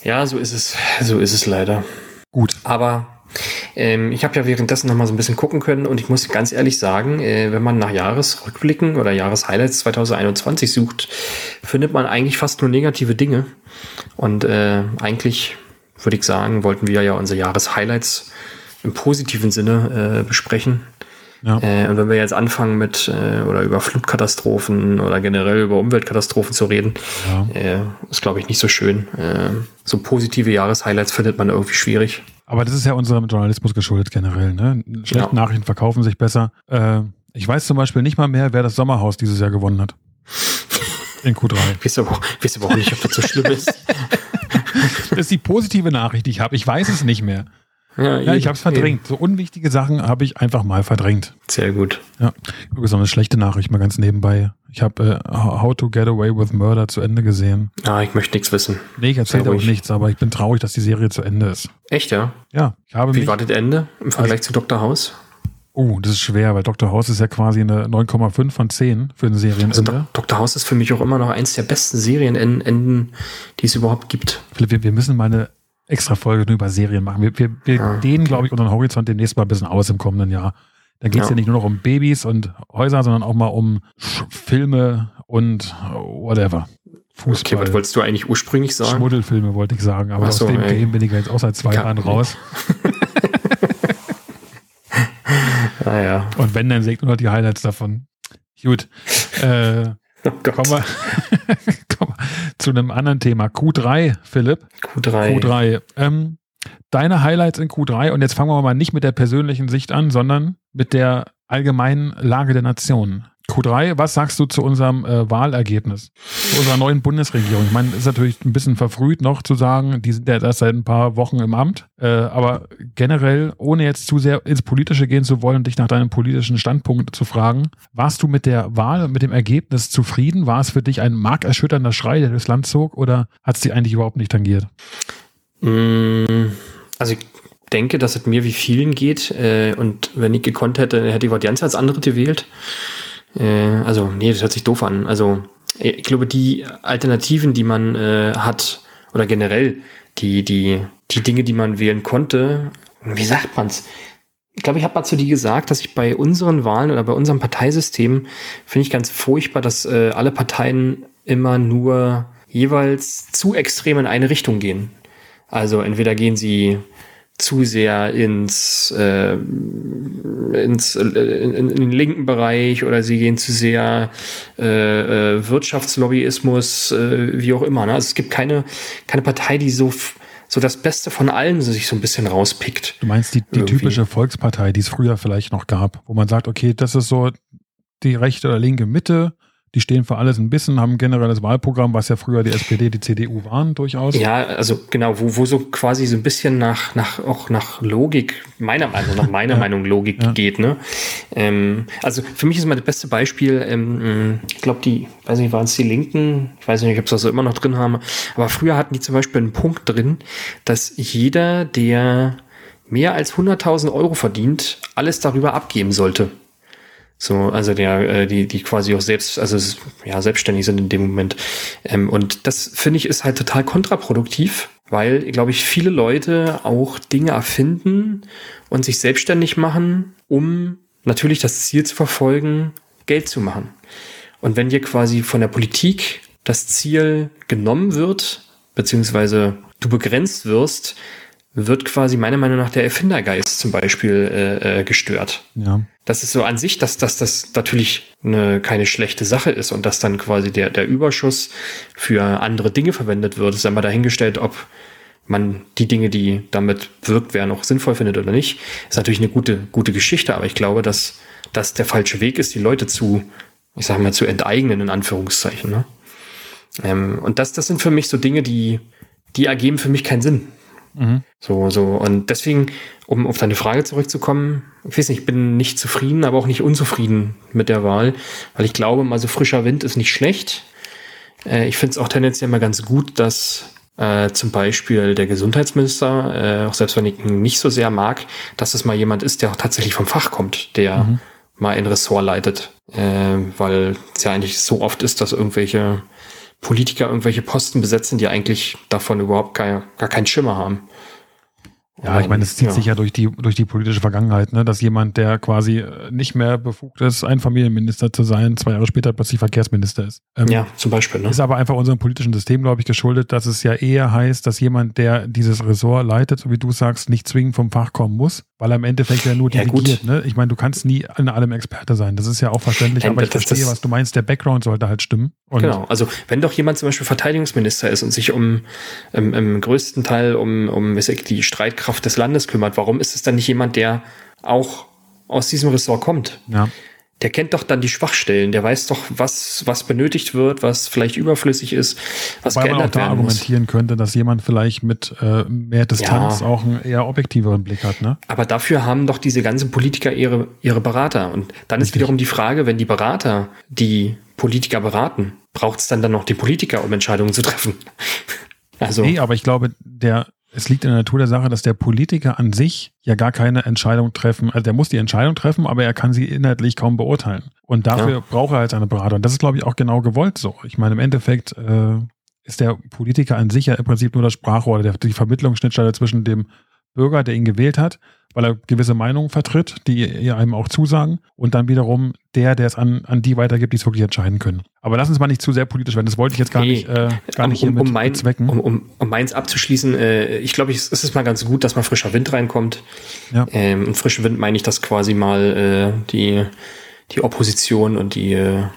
Ja, so ist es. So ist es leider. Gut. Aber ähm, ich habe ja währenddessen noch mal so ein bisschen gucken können und ich muss ganz ehrlich sagen, äh, wenn man nach Jahresrückblicken oder Jahreshighlights 2021 sucht, findet man eigentlich fast nur negative Dinge. Und äh, eigentlich würde ich sagen, wollten wir ja unsere Jahreshighlights im positiven Sinne äh, besprechen. Ja. Äh, und wenn wir jetzt anfangen mit äh, oder über Flutkatastrophen oder generell über Umweltkatastrophen zu reden, ja. äh, ist glaube ich nicht so schön. Äh, so positive Jahreshighlights findet man irgendwie schwierig. Aber das ist ja unserem Journalismus geschuldet generell. Ne? Schlechte ja. Nachrichten verkaufen sich besser. Äh, ich weiß zum Beispiel nicht mal mehr, wer das Sommerhaus dieses Jahr gewonnen hat. In Q3. Wisst aber, wisst aber auch nicht, ob das so schlimm ist. das ist die positive Nachricht, die ich habe. Ich weiß es nicht mehr. Ja, ja ich habe es verdrängt. Eben. So unwichtige Sachen habe ich einfach mal verdrängt. Sehr gut. Ja, so eine schlechte Nachricht mal ganz nebenbei. Ich habe äh, How to Get Away with Murder zu Ende gesehen. Ah, ich möchte nichts wissen. Nee, ich erzähle auch nichts, aber ich bin traurig, dass die Serie zu Ende ist. Echt, ja? Ja. Ich habe Wie war das Ende im Vergleich also, zu Dr. House? Oh, das ist schwer, weil Dr. House ist ja quasi eine 9,5 von 10 für eine Serienende. Also Dr. House ist für mich auch immer noch eins der besten Serienenden, die es überhaupt gibt. Philipp, wir, wir müssen mal eine extra Folge nur über Serien machen. Wir, wir, wir ah, dehnen, glaube ich, unseren Horizont demnächst mal ein bisschen aus im kommenden Jahr. Da geht es ja. ja. nicht nur noch um Babys und Häuser, sondern auch mal um Filme und whatever. Fußball. Okay, was wolltest du eigentlich ursprünglich sagen? Schmuddelfilme wollte ich sagen, aber so, aus dem ey. Game bin ich jetzt auch seit zwei ja. Jahren raus. naja. Ah, und wenn, dann sägt nur die Highlights davon. Gut. Äh, oh kommen, wir, kommen wir zu einem anderen Thema. Q3, Philipp. Q3. Q3. Ähm, deine Highlights in Q3 und jetzt fangen wir mal nicht mit der persönlichen Sicht an, sondern mit der allgemeinen Lage der Nation. Q3, was sagst du zu unserem äh, Wahlergebnis, zu unserer neuen Bundesregierung? Ich meine, ist natürlich ein bisschen verfrüht noch zu sagen, die sind ja erst seit ein paar Wochen im Amt, äh, aber generell, ohne jetzt zu sehr ins Politische gehen zu wollen und dich nach deinem politischen Standpunkt zu fragen, warst du mit der Wahl, mit dem Ergebnis zufrieden? War es für dich ein markerschütternder Schrei, der durchs Land zog oder hat es dich eigentlich überhaupt nicht tangiert? Mm, also ich denke, dass es mir wie vielen geht äh, und wenn ich gekonnt hätte, hätte ich Audienz als andere gewählt. Äh, also, nee, das hört sich doof an. Also, ich glaube, die Alternativen, die man äh, hat, oder generell die, die, die Dinge, die man wählen konnte, wie sagt man's? Ich glaube, ich habe mal zu dir gesagt, dass ich bei unseren Wahlen oder bei unserem Parteisystem finde ich ganz furchtbar, dass äh, alle Parteien immer nur jeweils zu extrem in eine Richtung gehen. Also entweder gehen sie zu sehr ins, äh, ins äh, in, in, den linken Bereich oder sie gehen zu sehr äh, äh, Wirtschaftslobbyismus, äh, wie auch immer. Ne? Also es gibt keine, keine Partei, die so so das Beste von allen sich so ein bisschen rauspickt. Du meinst die, die typische Volkspartei, die es früher vielleicht noch gab, wo man sagt, okay, das ist so die rechte oder linke Mitte, die stehen für alles ein bisschen, haben ein generelles Wahlprogramm, was ja früher die SPD, die CDU waren, durchaus. Ja, also genau, wo, wo so quasi so ein bisschen nach, nach, auch nach Logik, meiner Meinung nach, meiner ja. Meinung Logik ja. geht, ne? Ähm, also für mich ist mal das beste Beispiel, ähm, ich glaube, die, weiß nicht, waren es die Linken, ich weiß nicht, ob sie das immer noch drin haben, aber früher hatten die zum Beispiel einen Punkt drin, dass jeder, der mehr als 100.000 Euro verdient, alles darüber abgeben sollte. So, also der, äh, die, die quasi auch selbst, also ja, selbstständig sind in dem Moment. Ähm, und das finde ich ist halt total kontraproduktiv, weil, glaube ich, viele Leute auch Dinge erfinden und sich selbstständig machen, um natürlich das Ziel zu verfolgen, Geld zu machen. Und wenn dir quasi von der Politik das Ziel genommen wird, beziehungsweise du begrenzt wirst, wird quasi meiner Meinung nach der Erfindergeist zum Beispiel äh, äh, gestört. Ja. Das ist so an sich, dass, dass das natürlich eine, keine schlechte Sache ist und dass dann quasi der, der Überschuss für andere Dinge verwendet wird. ist einmal dahingestellt, ob man die Dinge, die damit wirkt werden, auch sinnvoll findet oder nicht. Ist natürlich eine gute, gute Geschichte, aber ich glaube, dass das der falsche Weg ist, die Leute zu, ich sage mal, zu enteignen, in Anführungszeichen. Ne? Ähm, und das, das sind für mich so Dinge, die, die ergeben für mich keinen Sinn. Mhm. So, so. Und deswegen, um auf deine Frage zurückzukommen, ich weiß nicht, ich bin nicht zufrieden, aber auch nicht unzufrieden mit der Wahl, weil ich glaube, mal so frischer Wind ist nicht schlecht. Äh, ich finde es auch tendenziell mal ganz gut, dass äh, zum Beispiel der Gesundheitsminister, äh, auch selbst wenn ich ihn nicht so sehr mag, dass es mal jemand ist, der auch tatsächlich vom Fach kommt, der mhm. mal ein Ressort leitet. Äh, weil es ja eigentlich so oft ist, dass irgendwelche Politiker irgendwelche Posten besetzen, die eigentlich davon überhaupt gar, gar keinen Schimmer haben. Ja, ich meine, es zieht ja. sich ja durch die, durch die politische Vergangenheit, ne? dass jemand, der quasi äh, nicht mehr befugt ist, ein Familienminister zu sein, zwei Jahre später plötzlich Verkehrsminister ist. Ähm, ja, zum Beispiel. Ne? Ist aber einfach unserem politischen System, glaube ich, geschuldet, dass es ja eher heißt, dass jemand, der dieses Ressort leitet, so wie du sagst, nicht zwingend vom Fach kommen muss, weil er im Endeffekt ja nur dirigiert. Ja, ne? Ich meine, du kannst nie in allem Experte sein. Das ist ja auch verständlich, ja, aber ich das, verstehe, das, was du meinst. Der Background sollte halt stimmen. Und genau, also wenn doch jemand zum Beispiel Verteidigungsminister ist und sich um ähm, im größten Teil um, um die Streitkraft des Landes kümmert, kümmert. Warum ist es dann nicht jemand, der auch aus diesem Ressort kommt? Ja. Der kennt doch dann die Schwachstellen, der weiß doch, was, was benötigt wird, was vielleicht überflüssig ist, was Wobei geändert man auch da argumentieren muss. könnte, dass jemand vielleicht mit äh, mehr Distanz ja. auch einen eher objektiveren Blick hat. Ne? Aber dafür haben doch diese ganzen Politiker ihre, ihre Berater. Und dann Richtig. ist wiederum die Frage, wenn die Berater die Politiker beraten, braucht es dann dann noch die Politiker, um Entscheidungen zu treffen? also. Nee, aber ich glaube, der, es liegt in der Natur der Sache, dass der Politiker an sich ja gar keine Entscheidung treffen, also der muss die Entscheidung treffen, aber er kann sie inhaltlich kaum beurteilen. Und dafür ja. braucht er halt seine Berater. Und das ist, glaube ich, auch genau gewollt so. Ich meine, im Endeffekt äh, ist der Politiker an sich ja im Prinzip nur das Sprachrohr, der, die Vermittlungsschnittstelle zwischen dem Bürger, der ihn gewählt hat, weil er gewisse Meinungen vertritt, die ihr einem auch zusagen, und dann wiederum der, der es an, an die weitergibt, die es wirklich entscheiden können. Aber lass uns mal nicht zu sehr politisch werden. Das wollte ich jetzt gar nee, nicht, äh, gar nicht um, hier mit, um mein, bezwecken. Um, um, um meins abzuschließen, äh, ich glaube, es ist mal ganz gut, dass mal frischer Wind reinkommt. Ja. Ähm, und frischen Wind meine ich, dass quasi mal äh, die, die Opposition und die äh,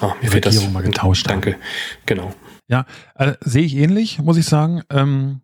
oh, mir fehlt das. mal getauscht. Danke. Haben. Genau. Ja, äh, sehe ich ähnlich, muss ich sagen. Ähm,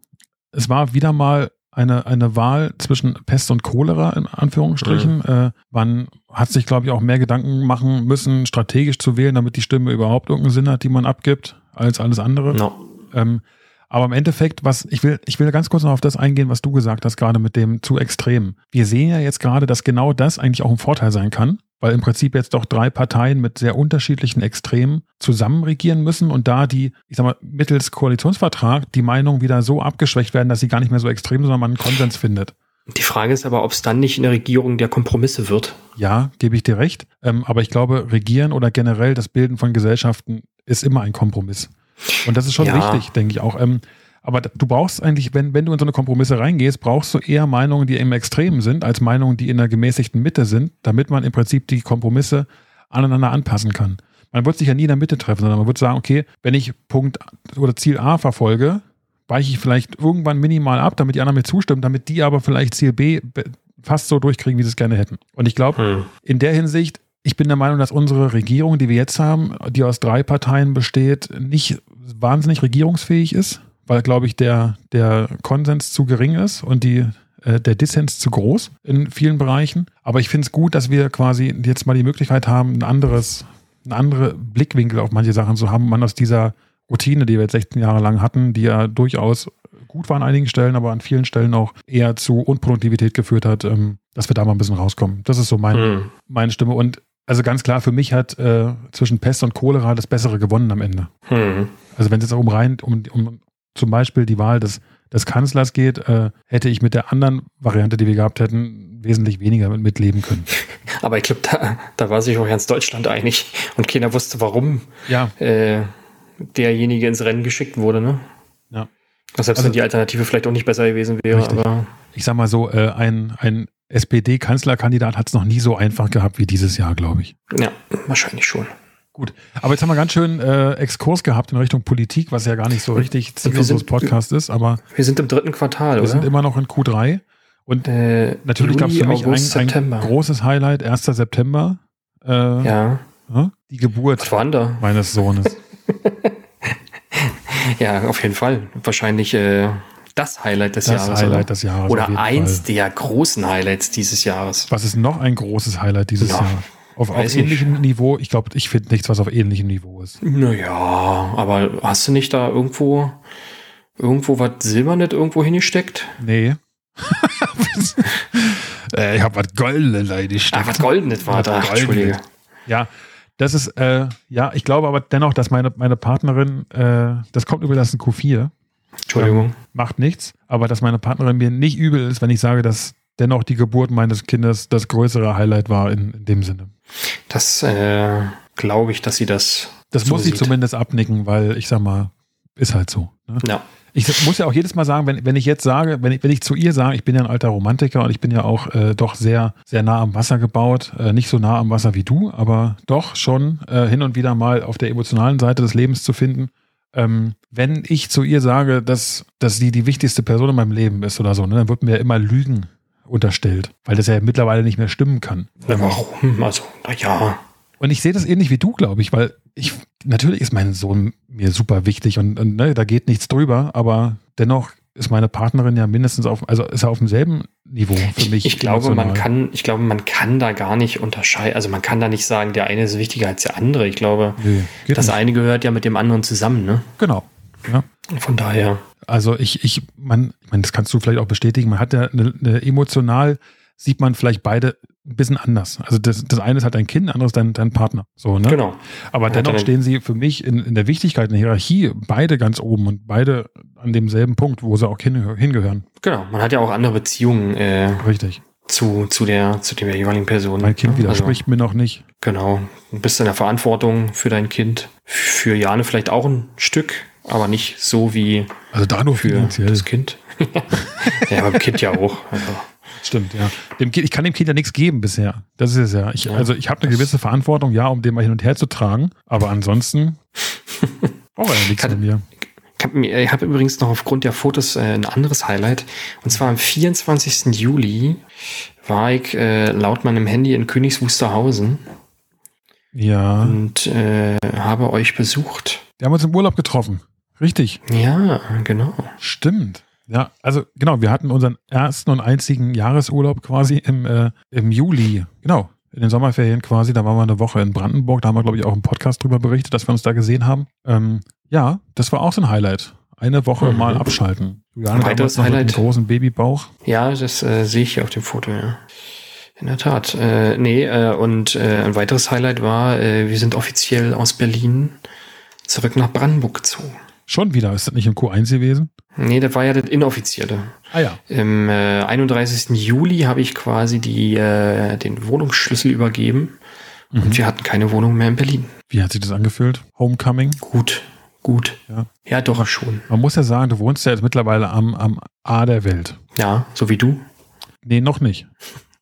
es war wieder mal eine, eine Wahl zwischen Pest und Cholera, in Anführungsstrichen. Mhm. Äh, man hat sich, glaube ich, auch mehr Gedanken machen müssen, strategisch zu wählen, damit die Stimme überhaupt irgendeinen Sinn hat, die man abgibt, als alles andere. No. Ähm, aber im Endeffekt, was ich will, ich will ganz kurz noch auf das eingehen, was du gesagt hast, gerade mit dem zu extrem. Wir sehen ja jetzt gerade, dass genau das eigentlich auch ein Vorteil sein kann, weil im Prinzip jetzt doch drei Parteien mit sehr unterschiedlichen Extremen zusammen regieren müssen und da die, ich sag mal, mittels Koalitionsvertrag die Meinungen wieder so abgeschwächt werden, dass sie gar nicht mehr so extrem sind, sondern man einen Konsens findet. Die Frage ist aber, ob es dann nicht in der Regierung der Kompromisse wird. Ja, gebe ich dir recht. Ähm, aber ich glaube, Regieren oder generell das Bilden von Gesellschaften ist immer ein Kompromiss. Und das ist schon ja. wichtig, denke ich auch. Ähm, aber du brauchst eigentlich, wenn, wenn du in so eine Kompromisse reingehst, brauchst du eher Meinungen, die im Extremen sind, als Meinungen, die in der gemäßigten Mitte sind, damit man im Prinzip die Kompromisse aneinander anpassen kann. Man wird sich ja nie in der Mitte treffen, sondern man wird sagen, okay, wenn ich Punkt oder Ziel A verfolge, weiche ich vielleicht irgendwann minimal ab, damit die anderen mir zustimmen, damit die aber vielleicht Ziel B fast so durchkriegen, wie sie es gerne hätten. Und ich glaube, hm. in der Hinsicht, ich bin der Meinung, dass unsere Regierung, die wir jetzt haben, die aus drei Parteien besteht, nicht wahnsinnig regierungsfähig ist, weil, glaube ich, der, der Konsens zu gering ist und die, äh, der Dissens zu groß in vielen Bereichen. Aber ich finde es gut, dass wir quasi jetzt mal die Möglichkeit haben, ein anderes, einen anderen Blickwinkel auf manche Sachen zu haben, man aus dieser Routine, die wir jetzt 16 Jahre lang hatten, die ja durchaus gut war an einigen Stellen, aber an vielen Stellen auch eher zu Unproduktivität geführt hat, ähm, dass wir da mal ein bisschen rauskommen. Das ist so mein, mhm. meine Stimme. Und also ganz klar, für mich hat äh, zwischen Pest und Cholera das Bessere gewonnen am Ende. Mhm. Also wenn es jetzt um rein, um, um zum Beispiel die Wahl des, des Kanzlers geht, äh, hätte ich mit der anderen Variante, die wir gehabt hätten, wesentlich weniger mitleben können. Aber ich glaube, da, da war sich auch ganz Deutschland einig und keiner wusste, warum ja. äh, derjenige ins Rennen geschickt wurde. Ne? Ja. Selbst also, wenn die Alternative vielleicht auch nicht besser gewesen wäre. Richtig. Aber ich sag mal so, äh, ein, ein SPD-Kanzlerkandidat hat es noch nie so einfach gehabt wie dieses Jahr, glaube ich. Ja, wahrscheinlich schon. Gut, aber jetzt haben wir ganz schön äh, Exkurs gehabt in Richtung Politik, was ja gar nicht so richtig Ziel unseres Podcasts ist, aber wir sind im dritten Quartal, wir oder? sind immer noch in Q3 und äh, natürlich gab es für mich August, ein, ein großes Highlight, 1. September. Äh, ja. Die Geburt meines Sohnes. ja, auf jeden Fall. Wahrscheinlich äh, das Highlight des das Jahres. Highlight oder? des Jahres. Oder eins Fall. der großen Highlights dieses Jahres. Was ist noch ein großes Highlight dieses ja, Jahr? Auf, auf ähnlichem Niveau? Ich glaube, ich finde nichts, was auf ähnlichem Niveau ist. Naja, aber hast du nicht da irgendwo irgendwo was Silbernet irgendwo hingesteckt? Nee. äh, ich habe was Goldenes reingesteckt. Ah, was Goldenes war da, Entschuldige. Ja, das ist, äh, ja, ich glaube aber dennoch, dass meine, meine Partnerin, äh, das kommt übrigens das ein Q4. Entschuldigung. Ähm, macht nichts, aber dass meine Partnerin mir nicht übel ist, wenn ich sage, dass dennoch die Geburt meines Kindes das größere Highlight war in, in dem Sinne. Das äh, glaube ich, dass sie das. Das so muss sie zumindest abnicken, weil ich sag mal, ist halt so. Ne? Ja. Ich muss ja auch jedes Mal sagen, wenn, wenn ich jetzt sage, wenn ich, wenn ich zu ihr sage, ich bin ja ein alter Romantiker und ich bin ja auch äh, doch sehr, sehr nah am Wasser gebaut. Äh, nicht so nah am Wasser wie du, aber doch schon äh, hin und wieder mal auf der emotionalen Seite des Lebens zu finden. Ähm, wenn ich zu ihr sage, dass, dass sie die wichtigste Person in meinem Leben ist oder so, ne, dann wird mir immer Lügen unterstellt, weil das ja mittlerweile nicht mehr stimmen kann. Warum? Also, naja. Und ich sehe das ähnlich wie du, glaube ich, weil ich, natürlich ist mein Sohn mir super wichtig und, und ne, da geht nichts drüber, aber dennoch ist meine Partnerin ja mindestens auf, also ist er auf demselben Niveau für mich. Ich, ich glaube, man kann, ich glaube, man kann da gar nicht unterscheiden. Also man kann da nicht sagen, der eine ist wichtiger als der andere. Ich glaube, nee, das nicht. eine gehört ja mit dem anderen zusammen, ne? Genau. Ja. Von daher. Also ich, ich, man, ich meine, das kannst du vielleicht auch bestätigen. Man hat ja eine, eine emotional sieht man vielleicht beide ein bisschen anders. Also das, das eine ist halt dein Kind, das andere ist dein, dein Partner. So, ne? Genau. Aber ja, dennoch stehen sie für mich in, in der Wichtigkeit, in der Hierarchie, beide ganz oben und beide an demselben Punkt, wo sie auch hin, hingehören. Genau, man hat ja auch andere Beziehungen. Äh, Richtig. Zu, zu, der, zu der jeweiligen Person. Mein Kind widerspricht also, mir noch nicht. Genau. Du bist in der Verantwortung für dein Kind. Für Jane vielleicht auch ein Stück, aber nicht so wie also da nur für finanziell. das Kind. ja, beim Kind ja auch. Also. Stimmt, ja. Dem kind, ich kann dem Kind ja nichts geben bisher. Das ist es ja. Ich, ja also ich habe eine gewisse Verantwortung, ja, um den mal hin und her zu tragen. Aber ansonsten braucht er ja nichts von mir. Ich habe übrigens noch aufgrund der Fotos äh, ein anderes Highlight. Und zwar am 24. Juli war ich äh, laut meinem Handy in Königs Wusterhausen. Ja. Und äh, habe euch besucht. Wir haben uns im Urlaub getroffen. Richtig. Ja, genau. Stimmt. Ja, also genau, wir hatten unseren ersten und einzigen Jahresurlaub quasi im, äh, im Juli. Genau, in den Sommerferien quasi. Da waren wir eine Woche in Brandenburg. Da haben wir, glaube ich, auch im Podcast drüber berichtet, dass wir uns da gesehen haben. Ähm, ja, das war auch so ein Highlight. Eine Woche mhm. mal abschalten. Julian, ein weiteres Highlight. Mit großen Babybauch. Ja, das äh, sehe ich hier auf dem Foto, ja. In der Tat. Äh, nee, äh, und äh, ein weiteres Highlight war, äh, wir sind offiziell aus Berlin zurück nach Brandenburg gezogen. Schon wieder? Ist das nicht im Q1 gewesen? Nee, das war ja das inoffizielle. Ah ja. Im äh, 31. Juli habe ich quasi die, äh, den Wohnungsschlüssel übergeben mhm. und wir hatten keine Wohnung mehr in Berlin. Wie hat sich das angefühlt? Homecoming? Gut, gut. Ja, ja doch schon. Man muss ja sagen, du wohnst ja jetzt mittlerweile am, am A der Welt. Ja, so wie du? Nee, noch nicht.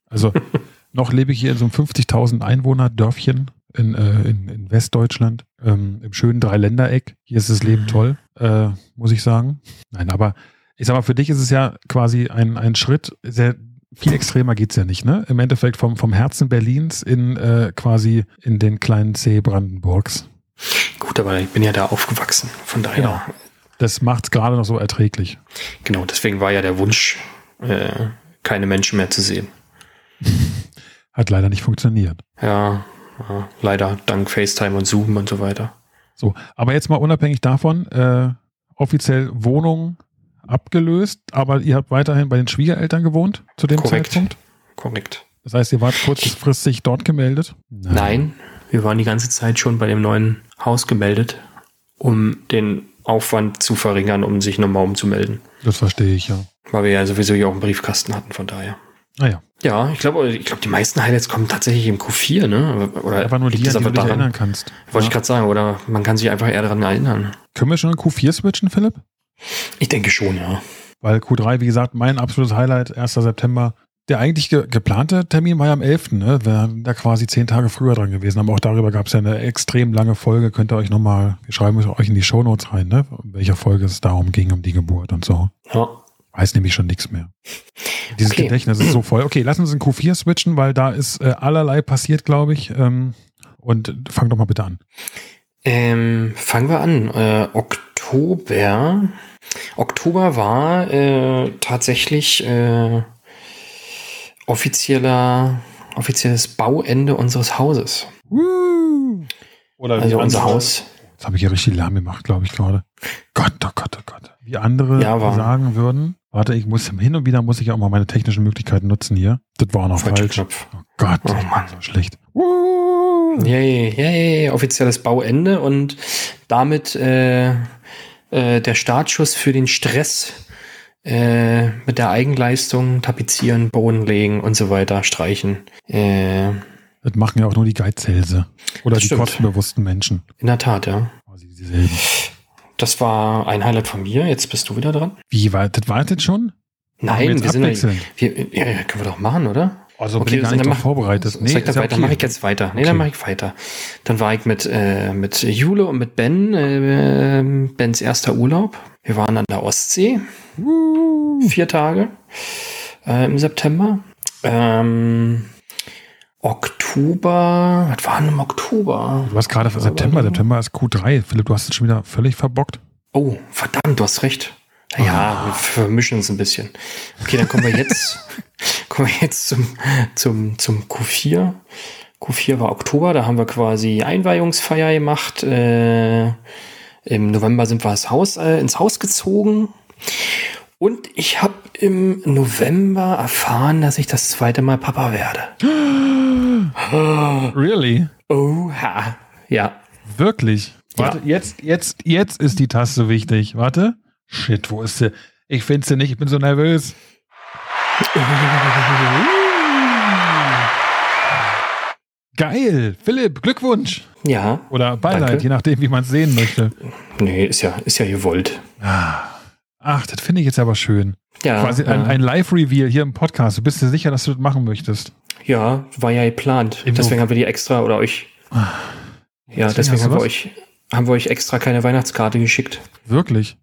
Also noch lebe ich hier in so einem 50.000 Einwohner Dörfchen in, äh, in, in Westdeutschland, ähm, im schönen Dreiländereck. Hier ist das Leben toll. äh, muss ich sagen. Nein, aber ich sag mal, für dich ist es ja quasi ein, ein Schritt, sehr viel extremer geht's ja nicht, ne? Im Endeffekt vom, vom Herzen Berlins in äh, quasi in den kleinen See Brandenburgs. Gut, aber ich bin ja da aufgewachsen, von daher. Genau. Das macht's gerade noch so erträglich. Genau, deswegen war ja der Wunsch, äh, keine Menschen mehr zu sehen. Hat leider nicht funktioniert. Ja, ja, leider dank FaceTime und Zoom und so weiter. So, aber jetzt mal unabhängig davon, äh, offiziell Wohnung abgelöst, aber ihr habt weiterhin bei den Schwiegereltern gewohnt zu dem Korrekt. Zeitpunkt. Korrekt. Das heißt, ihr wart kurzfristig dort gemeldet? Nein, wir waren die ganze Zeit schon bei dem neuen Haus gemeldet, um den Aufwand zu verringern, um sich nochmal umzumelden. Das verstehe ich, ja. Weil wir ja sowieso hier auch einen Briefkasten hatten, von daher. Naja, Ja, ich glaube, ich glaube, die meisten Highlights kommen tatsächlich im Q4, ne? Oder einfach nur die, an die du dich daran? erinnern kannst. Wollte ich Ja. gerade sagen, oder man kann sich einfach eher daran erinnern. Können wir schon in Q4 switchen, Philipp? Ich denke schon, ja. Weil Q3, wie gesagt, mein absolutes Highlight, 1. September. Der eigentlich ge geplante Termin war ja am 11. Ne? Wir wären da quasi zehn Tage früher dran gewesen. Aber auch darüber gab es ja eine extrem lange Folge. Könnt ihr euch nochmal, wir schreiben es euch in die Shownotes rein, ne? in welcher Folge es darum ging, um die Geburt und so. Ja, Weiß nämlich schon nichts mehr. Dieses Okay. Gedächtnis ist so voll. Okay, lass uns in Q4 switchen, weil da ist äh, allerlei passiert, glaube ich. Ähm, und fang doch mal bitte an. Ähm, fangen wir an. Äh, Oktober. Oktober war äh, tatsächlich äh, offizieller, offizielles Bauende unseres Hauses. Woo! Oder Also unser Haus. Jetzt habe ich hier richtig Lärm gemacht, glaube ich gerade. Gott, oh Gott, oh Gott. Wie andere Ja, sagen würden. Warte, ich muss hin und wieder muss ich auch mal meine technischen Möglichkeiten nutzen hier. Das war noch Falscher falsch. Knopf. Oh Gott, Oh Mann. so schlecht. Yay, yay, offizielles Bauende und damit äh, äh, der Startschuss für den Stress äh, mit der Eigenleistung, tapezieren, Boden legen und so weiter, streichen. Äh, Das machen ja auch nur die Geizhälse. Oder Das die stimmt. kostenbewussten Menschen. in der Tat, ja. Quasi dieselben. Das war ein Highlight von mir. Jetzt bist du wieder dran. Wie weit? Das war das jetzt schon? Wir Nein, jetzt wir sind wir, ja, können wir doch machen, oder? Also bin Okay, ich gar dann nicht mach- vorbereitet. Das ist ja weiter? okay. mache ich jetzt weiter. Nee, Okay. dann mache ich weiter. Dann war ich mit, äh, mit Jule und mit Ben, äh, Bens erster Urlaub. Wir waren an der Ostsee, Woo! vier Tage äh, im September. Ähm, Oktober, was war denn im Oktober? Du hast gerade für September. September ist Q3. Philipp, du hast es schon wieder völlig verbockt. Oh, verdammt, du hast recht. Ja, wir vermischen uns ein bisschen. Okay, dann kommen wir jetzt, kommen wir jetzt zum, zum, zum Q4. Q4 war Oktober, da haben wir quasi Einweihungsfeier gemacht. Äh, Im November sind wir das Haus, äh, ins Haus gezogen. Und ich habe im November erfahren, dass ich das zweite Mal Papa werde. Really? Oha. Ja. Wirklich? Ja. Warte, jetzt, jetzt, jetzt ist die Taste wichtig. Warte. Shit, wo ist sie? Ich finde sie nicht, ich bin so nervös. Geil. Philipp, Glückwunsch. Ja. Oder Beileid, Danke. je nachdem, wie man es sehen möchte. Nee, ist ja, ist ja gewollt. Ach, das finde ich jetzt aber schön. Ja. Quasi ein, ja. ein Live-Reveal hier im Podcast. Du bist dir sicher, dass du das machen möchtest? Ja, war ja geplant. Im deswegen Nov- haben wir die extra oder euch. Ja, Deswegen deswegen haben wir was? euch, haben wir euch extra keine Weihnachtskarte geschickt, Wirklich?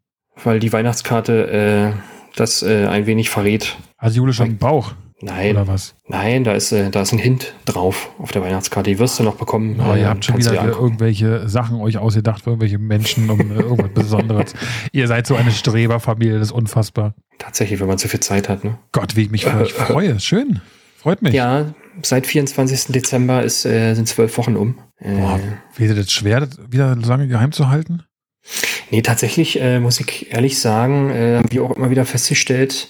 weil die Weihnachtskarte äh, das äh, ein wenig verrät. Hat Jule schon einen Bauch? Nein, Oder was? nein, da ist, äh, da ist ein Hint drauf auf der Weihnachtskarte. Die wirst du noch bekommen. Oh, Äh, ihr habt schon wieder irgendwelche Sachen euch ausgedacht, für irgendwelche Menschen, um äh, irgendwas Besonderes. ihr seid so eine Streberfamilie, das ist unfassbar. Tatsächlich, wenn man zu viel Zeit hat. Ne? Gott, wie ich mich für euch freue. Schön. Freut mich. Ja, seit 24. Dezember ist, äh, sind zwölf Wochen um. Äh, Boah, wird das schwer, das wieder so lange geheim zu halten? Nee, tatsächlich äh, muss ich ehrlich sagen, äh, haben wir auch immer wieder festgestellt,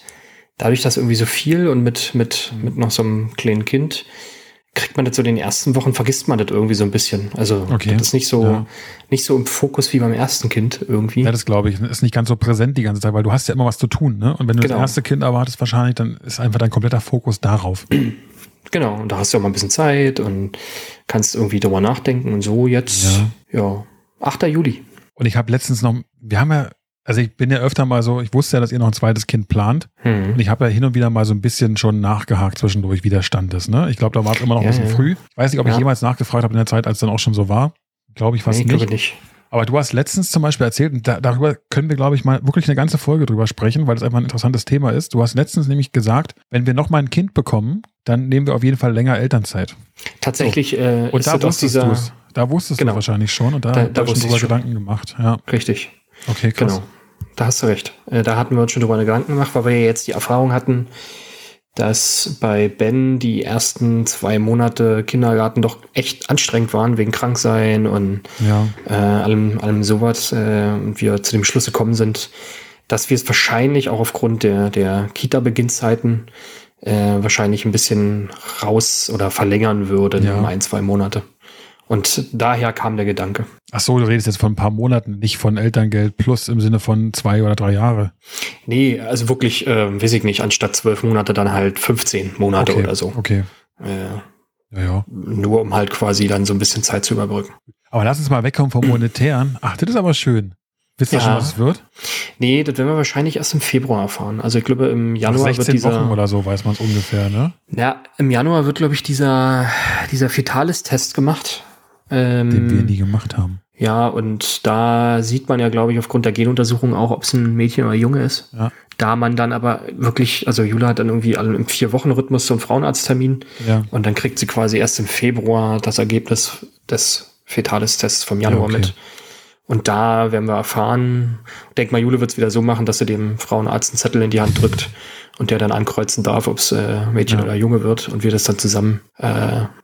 dadurch, dass irgendwie so viel und mit, mit, mit noch so einem kleinen Kind, kriegt man das so in den ersten Wochen, vergisst man das irgendwie so ein bisschen. Also Okay, das ist nicht so, ja. nicht so im Fokus wie beim ersten Kind irgendwie. Ja, das glaube ich. Ist nicht ganz so präsent die ganze Zeit, weil du hast ja immer was zu tun. Ne? Und wenn du Genau. das erste Kind erwartest, wahrscheinlich, dann ist einfach dein kompletter Fokus darauf. Genau, und da hast du auch mal ein bisschen Zeit und kannst irgendwie drüber nachdenken und so jetzt, ja, 8. Juli. Und ich habe letztens noch, wir haben ja, also ich bin ja öfter mal so, ich wusste ja, dass ihr noch ein zweites Kind plant. Und Hm. ich habe ja hin und wieder mal so ein bisschen schon nachgehakt zwischendurch, wie der Stand ist. Ne? Ich glaube, da war es immer noch ein Ja, bisschen ja. früh. Ich weiß nicht, ob ich Ja. jemals nachgefragt habe in der Zeit, als es dann auch schon so war. Glaube ich fast Nee, ich glaube nicht. nicht. Aber du hast letztens zum Beispiel erzählt, und da, darüber können wir, glaube ich, mal wirklich eine ganze Folge drüber sprechen, weil das einfach ein interessantes Thema ist. Du hast letztens nämlich gesagt, wenn wir noch mal ein Kind bekommen, dann nehmen wir auf jeden Fall länger Elternzeit. Tatsächlich so. äh, und da wusstest du es. Da wusstest genau. du wahrscheinlich schon und da, Da- da, wusste ich drüber. Gedanken gemacht. Ja. Richtig. Okay, krass. Genau. Da hast du recht. Äh, Da hatten wir uns schon drüber Gedanken gemacht, weil wir ja jetzt die Erfahrung hatten, dass bei Ben die ersten zwei Monate Kindergarten doch echt anstrengend waren wegen Kranksein und Ja. äh, allem, allem sowas. Äh, und wir zu dem Schluss gekommen sind, dass wir es wahrscheinlich auch aufgrund der, der Kita-Beginnzeiten äh, wahrscheinlich ein bisschen raus oder verlängern würden Ja. um ein, zwei Monate. Und daher kam der Gedanke. Ach so, du redest jetzt von ein paar Monaten, nicht von Elterngeld plus im Sinne von zwei oder drei Jahre. Nee, also wirklich, äh, weiß ich nicht, anstatt zwölf Monate dann halt 15 Monate okay. oder so. Okay. Äh, Ja, ja. nur um halt quasi dann so ein bisschen Zeit zu überbrücken. Aber lass uns mal wegkommen vom Monetären. Ach, das ist aber schön. Wisst ihr Ja. schon, was es wird? Nee, das werden wir wahrscheinlich erst im Februar erfahren. Also ich glaube, im Januar Nach wird 16 dieser. Wochen oder so weiß man es ungefähr, ne? Ja, im Januar wird, glaube ich, dieser, dieser Fetalis-Test gemacht. Ähm, Den wir nie gemacht haben. Ja, und da sieht man ja, glaube ich, aufgrund der Genuntersuchung auch, ob es ein Mädchen oder Junge ist. Ja. Da man dann aber wirklich, also Jula hat dann irgendwie alle im Vier-Wochen-Rhythmus zum Frauenarzttermin Ja. und dann kriegt sie quasi erst im Februar das Ergebnis des Fetalis-Tests vom Januar Ja, okay. mit. Und da werden wir erfahren, denk mal, Jule wird es wieder so machen, dass sie dem Frauenarzt einen Zettel in die Hand drückt und der dann ankreuzen darf, ob es äh, Mädchen Ja. oder Junge wird und wir das dann zusammen äh,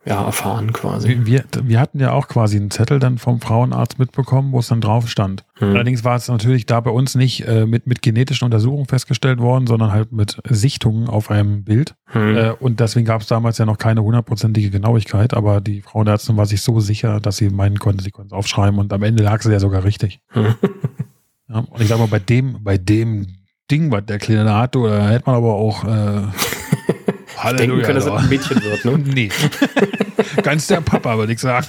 ja, erfahren quasi. Wir, wir hatten ja auch quasi einen Zettel dann vom Frauenarzt mitbekommen, wo es dann drauf stand. Hm. Allerdings war es natürlich da bei uns nicht äh, mit, mit genetischen Untersuchungen festgestellt worden, sondern halt mit Sichtungen auf einem Bild. Hm. Äh, und deswegen gab es damals ja noch keine hundertprozentige Genauigkeit, aber die Frauenärztin war sich so sicher, dass sie meinen konnte, sie konnte es aufschreiben und am Ende lag sie ja sogar richtig. Hm. Ja, und ich sag mal, bei dem, bei dem Ding, was der Kleine hatte, da hätte man aber auch äh, Denken können, dass es ein Mädchen wird, ne? Nee. Ganz der Papa, würde ich sagen.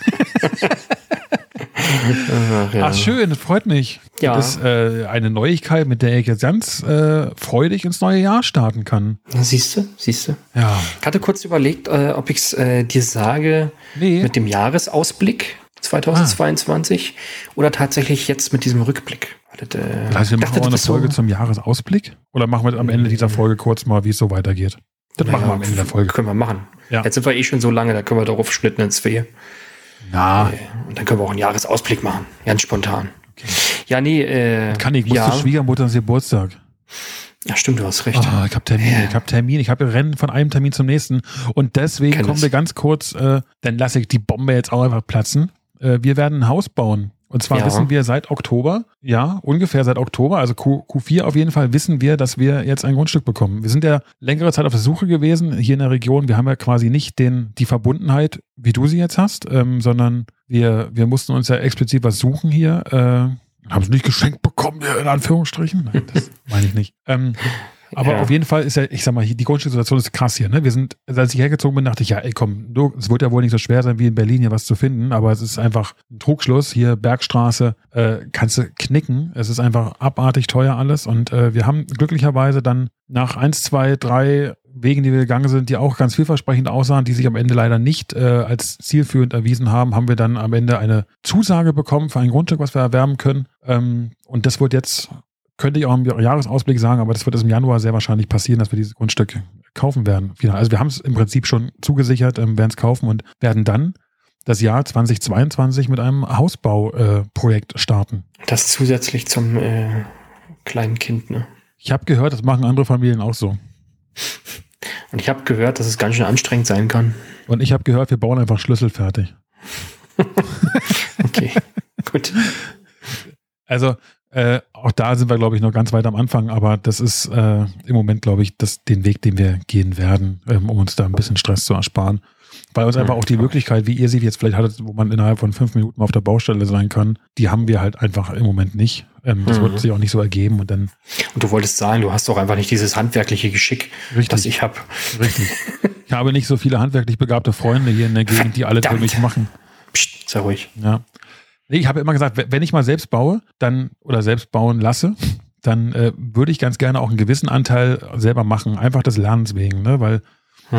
Ach, ja. Ach, schön, das freut mich. Ja. Das ist äh, eine Neuigkeit, mit der ich jetzt ganz äh, freudig ins neue Jahr starten kann. Siehst du, siehst du. Ja. Ich hatte kurz überlegt, äh, ob ich es äh, dir sage Nee. mit dem Jahresausblick 2022 oder tatsächlich jetzt mit diesem Rückblick. Das, äh, Also wir machen auch eine Folge so, zum Jahresausblick? Oder machen wir am Ende dieser Folge kurz mal, wie es so weitergeht? Das machen wir am Ende der Folge. Können wir machen. Ja. Jetzt sind wir eh schon so lange, da können wir darauf schnitten ins Wehe. Na, Und dann können wir auch einen Jahresausblick machen. Ganz spontan. Ja, nee, äh, kann ich, muss ja. zur Schwiegermutters Geburtstag. ja, stimmt, du hast recht. Ah, ich habe Termine, ich habe Termine, ich habe Rennen von einem Termin zum nächsten. Und deswegen Kenn kommen wir ganz kurz, äh, dann lasse ich die Bombe jetzt auch einfach platzen. Äh, wir werden ein Haus bauen. Und zwar Ja. wissen wir seit Oktober, ja, ungefähr seit Oktober, also Q, Q4 auf jeden Fall, wissen wir, dass wir jetzt ein Grundstück bekommen. Wir sind ja längere Zeit auf der Suche gewesen hier in der Region. Wir haben ja quasi nicht den, die Verbundenheit, wie du sie jetzt hast, ähm, sondern wir, wir mussten uns ja explizit was suchen hier. Äh, haben es nicht geschenkt bekommen, in Anführungsstrichen. Nein, das meine ich nicht. Ähm, aber Ja. auf jeden Fall ist ja, ich sag mal, die Grundstückssituation ist krass hier. Ne? Wir sind, als ich hergezogen bin, dachte ich, ja, ey, komm, du, es wird ja wohl nicht so schwer sein, wie in Berlin hier was zu finden, aber es ist einfach ein Trugschluss. Hier Bergstraße, äh, kannst du knicken. Es ist einfach abartig teuer alles. Und äh, wir haben glücklicherweise dann nach eins, zwei, drei Wegen, die wir gegangen sind, die auch ganz vielversprechend aussahen, die sich am Ende leider nicht äh, als zielführend erwiesen haben, haben wir dann am Ende eine Zusage bekommen für ein Grundstück, was wir erwerben können. Ähm, und das wird jetzt könnte ich auch im Jahresausblick sagen, aber das wird es im Januar sehr wahrscheinlich passieren, dass wir dieses Grundstück kaufen werden. Also wir haben es im Prinzip schon zugesichert, ähm, werden es kaufen und werden dann das Jahr 2022 mit einem Hausbauprojekt äh, starten. Das zusätzlich zum äh, kleinen Kind, ne? Ich habe gehört, das machen andere Familien auch so. Und ich habe gehört, dass es ganz schön anstrengend sein kann. Und ich habe gehört, wir bauen einfach Schlüssel fertig. Okay, gut. Also äh, auch da sind wir, glaube ich, noch ganz weit am Anfang, aber das ist äh, im Moment, glaube ich, das, den Weg, den wir gehen werden, ähm, um uns da ein bisschen Stress zu ersparen. Weil uns einfach auch die Möglichkeit, wie ihr sie jetzt vielleicht hattet, wo man innerhalb von fünf Minuten auf der Baustelle sein kann, die haben wir halt einfach im Moment nicht. Ähm, das Mhm. wird sich auch nicht so ergeben und dann Und du wolltest sagen, du hast doch einfach nicht dieses handwerkliche Geschick, Richtig. das ich habe. richtig. ich habe nicht so viele handwerklich begabte Freunde hier in der Gegend, die alles für mich machen. Psst, sei ruhig. Ja. Nee, ich habe immer gesagt, wenn ich mal selbst baue, dann oder selbst bauen lasse, dann äh, würde ich ganz gerne auch einen gewissen Anteil selber machen, einfach des Lernens wegen, ne? Weil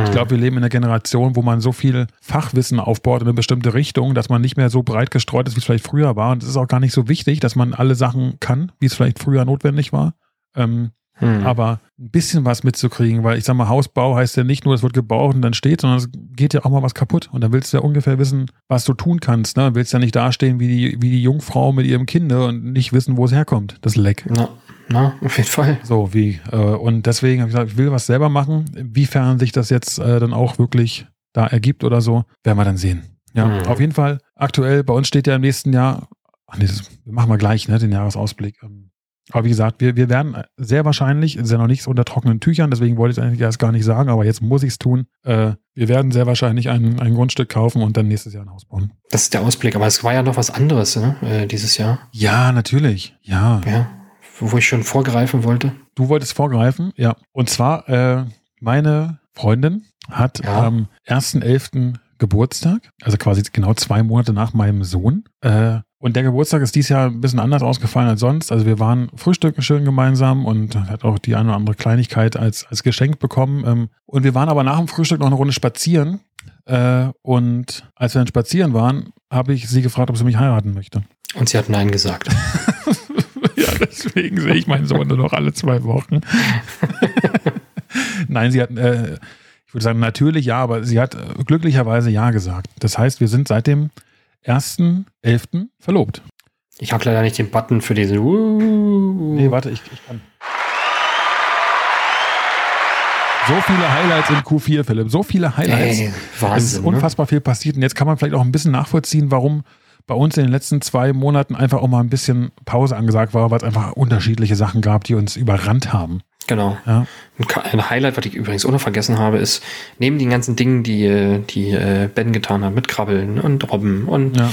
Ich glaube, wir leben in einer Generation, wo man so viel Fachwissen aufbaut in eine bestimmte Richtung, dass man nicht mehr so breit gestreut ist, wie es vielleicht früher war. Und es ist auch gar nicht so wichtig, dass man alle Sachen kann, wie es vielleicht früher notwendig war. Ähm, Hm. aber ein bisschen was mitzukriegen, weil ich sag mal, Hausbau heißt ja nicht nur, es wird gebaut und dann steht, sondern es geht ja auch mal was kaputt. Und dann willst du ja ungefähr wissen, was du tun kannst. Ne? Du willst ja nicht dastehen wie die, wie die Jungfrau mit ihrem Kind und nicht wissen, wo es herkommt, das Leck. Na, na, auf jeden Fall. So wie. Äh, und deswegen habe ich gesagt, ich will was selber machen. Inwiefern sich das jetzt äh, dann auch wirklich da ergibt oder so, werden wir dann sehen. Ja, Mhm. auf jeden Fall. Aktuell, bei uns steht ja im nächsten Jahr, ach nee, das machen wir gleich, ne, den Jahresausblick. Ähm, Aber wie gesagt, wir, wir werden sehr wahrscheinlich, ist ja noch nichts unter trockenen Tüchern, deswegen wollte ich es eigentlich erst gar nicht sagen, aber jetzt muss ich es tun. Äh, wir werden sehr wahrscheinlich ein, ein Grundstück kaufen und dann nächstes Jahr ein Haus bauen. Das ist der Ausblick. Aber es war ja noch was anderes ne? äh, dieses Jahr. Ja, natürlich. Ja. Ja. Wo ich schon vorgreifen wollte. Du wolltest vorgreifen, ja. Und zwar, äh, meine Freundin hat Ja. am 1.11. Geburtstag, also quasi genau zwei Monate nach meinem Sohn. Äh, und der Geburtstag ist dieses Jahr ein bisschen anders ausgefallen als sonst. Also wir waren frühstücken schön gemeinsam und hat auch die eine oder andere Kleinigkeit als, als Geschenk bekommen. Ähm, und wir waren aber nach dem Frühstück noch eine Runde spazieren. Äh, und als wir dann spazieren waren, habe ich sie gefragt, ob sie mich heiraten möchte. Und sie hat Nein gesagt. ja, deswegen sehe ich meinen Sohn nur noch alle zwei Wochen. Nein, sie hat, äh, ich würde sagen, natürlich ja, aber sie hat äh, glücklicherweise ja gesagt. Das heißt, wir sind seit dem 1.11. verlobt. Ich habe leider nicht den Button für diesen. Uh, Nee, warte, ich, ich kann. So viele Highlights in Q4, Philipp. So viele Highlights. Ey, es ist Wahnsinn. ne? unfassbar viel passiert. Und jetzt kann man vielleicht auch ein bisschen nachvollziehen, warum bei uns in den letzten zwei Monaten einfach auch mal ein bisschen Pause angesagt war, weil es einfach unterschiedliche Sachen gab, die uns überrannt haben. Genau. Ja. Ein Highlight, was ich übrigens auch noch vergessen habe, ist, neben den ganzen Dingen, die, äh, die äh, Ben getan hat, mit Krabbeln und Robben und Ja.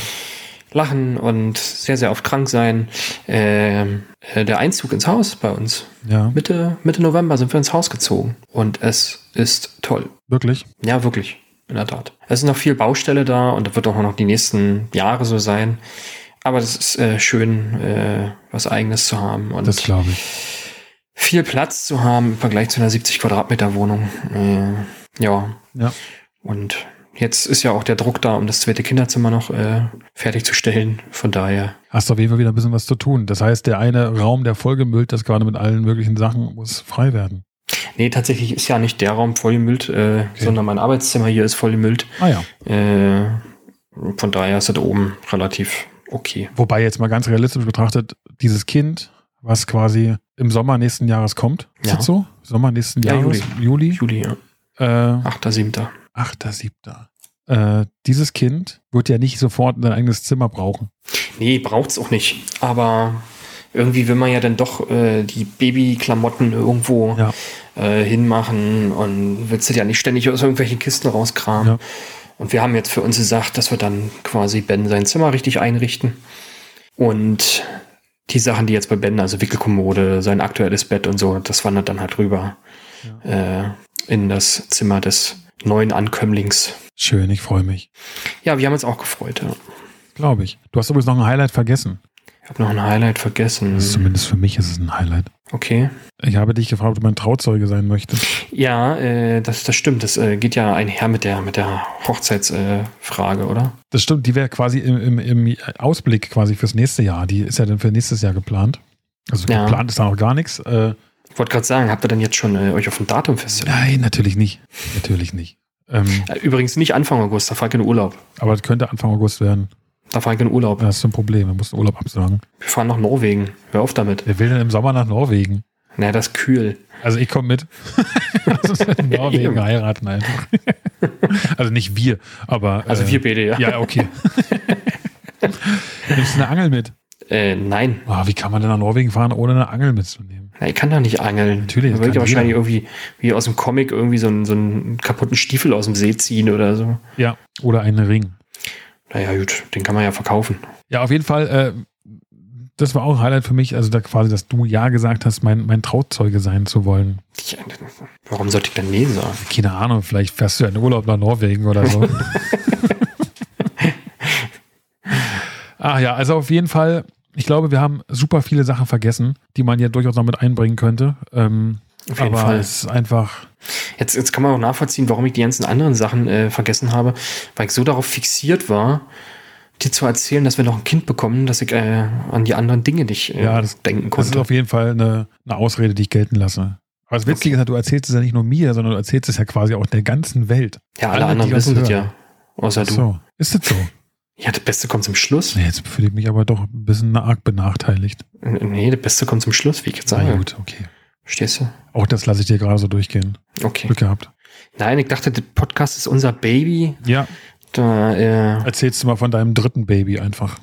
Lachen und sehr, sehr oft krank sein, ähm, äh, der Einzug ins Haus bei uns. Ja, Mitte, Mitte November sind wir ins Haus gezogen. Und es ist toll. wirklich. Ja, wirklich. In der Tat. Es ist noch viel Baustelle da und das wird auch noch die nächsten Jahre so sein. Aber es ist äh, schön, äh, was Eigenes zu haben und Das glaube ich. Viel Platz zu haben im Vergleich zu einer 70 Quadratmeter Wohnung. Äh, ja. Ja. Und jetzt ist ja auch der Druck da, um das zweite Kinderzimmer noch äh, fertigzustellen. Von daher. Hast auf jeden Fall wieder ein bisschen was zu tun. Das heißt, der eine Raum, der vollgemüllt ist, gerade mit allen möglichen Sachen, muss frei werden. Nee, tatsächlich ist ja nicht der Raum vollgemüllt, äh, sondern mein Arbeitszimmer hier ist vollgemüllt. Ah ja. Äh, von daher ist das oben relativ okay. Wobei jetzt mal ganz realistisch betrachtet, dieses Kind, was quasi im Sommer nächsten Jahres kommt, ist Ja. das so? Sommer nächsten Ja, Jahres? Juli? Juli, ja. Äh, 8.7. 8.7. Äh, dieses Kind wird ja nicht sofort ein eigenes Zimmer brauchen. Nee, braucht's auch nicht. Aber irgendwie will man ja dann doch äh, die Babyklamotten irgendwo Ja. äh, hinmachen und willst du ja nicht ständig aus irgendwelchen Kisten rauskramen. Ja. Und wir haben jetzt für uns gesagt, dass wir dann quasi Ben sein Zimmer richtig einrichten. Und die Sachen, die jetzt bei Ben, also Wickelkommode, sein aktuelles Bett und so, das wandert dann halt rüber äh, in das Zimmer des neuen Ankömmlings. Schön, ich freue mich. Ja, wir haben uns auch gefreut. Ja. Glaube ich. Du hast übrigens noch ein Highlight vergessen. Ich habe noch ein Highlight vergessen. Zumindest für mich ist es ein Highlight. Okay. Ich habe dich gefragt, ob du mein Trauzeuge sein möchtest. Ja, äh, das, das stimmt. Das äh, geht ja einher mit der, mit der Hochzeitsfrage, äh, oder? Das stimmt, die wäre quasi im, im, im Ausblick quasi fürs nächste Jahr. Die ist ja dann für nächstes Jahr geplant. Also Ja. geplant ist da noch gar nichts. Äh, Ich wollte gerade sagen, habt ihr denn jetzt schon äh, euch auf ein Datum festgelegt? nein, natürlich nicht. Natürlich nicht. Ähm, Äh, Übrigens nicht Anfang August, da fahre ich in Urlaub. aber es könnte Anfang August werden. Da fahre ich in Urlaub. Das ist ein Problem. Wir mussten Urlaub absagen. Wir fahren nach Norwegen. Hör auf damit. Wer will denn im Sommer nach Norwegen? Naja, das ist kühl. Also ich komme mit. Uns in Norwegen heiraten einfach. also nicht wir, aber. Also äh, wir beide, ja. Ja, okay. Nimmst du eine Angel mit? Äh, nein. Oh, wie kann man denn nach Norwegen fahren, ohne eine Angel mitzunehmen? Na, ich kann da nicht angeln. Natürlich, das Da würde ich wahrscheinlich jeder. irgendwie wie aus dem Comic irgendwie so einen, so einen kaputten Stiefel aus dem See ziehen oder so. Ja. Oder einen Ring. Naja, gut, den kann man ja verkaufen. Ja, auf jeden Fall, äh, das war auch ein Highlight für mich, also da quasi, dass du Ja gesagt hast, mein, mein Trauzeuge sein zu wollen. Ich, warum sollte ich denn Nee sagen? Keine Ahnung, vielleicht fährst du ja in Urlaub nach Norwegen oder so. Ach ja, also auf jeden Fall, ich glaube, wir haben super viele Sachen vergessen, die man ja durchaus noch mit einbringen könnte. Ähm, Auf jeden aber Fall. es ist einfach, Jetzt, jetzt kann man auch nachvollziehen, warum ich die ganzen anderen Sachen äh, vergessen habe, weil ich so darauf fixiert war, dir zu erzählen, dass wir noch ein Kind bekommen, dass ich äh, an die anderen Dinge nicht äh, Ja, das- denken Das ist konnte. auf jeden Fall eine, eine Ausrede, die ich gelten lasse. Aber das Witzige ist ja, du erzählst es ja nicht nur mir, sondern du erzählst es ja quasi auch der ganzen Welt. ja, alle, alle, anderen wissen das hören. ja. Außer Ach du. so. Ist das so? Ja, das Beste kommt zum Schluss. Nee, jetzt fühle ich mich aber doch ein bisschen arg benachteiligt. Nee, das Beste kommt zum Schluss, wie ich jetzt Na sage. gut, okay. Verstehst du? Auch das lasse ich dir gerade so durchgehen. Okay. Glück gehabt. Nein, ich dachte, der Podcast ist unser Baby. Ja, Da, äh, erzählst du mal von deinem dritten Baby einfach.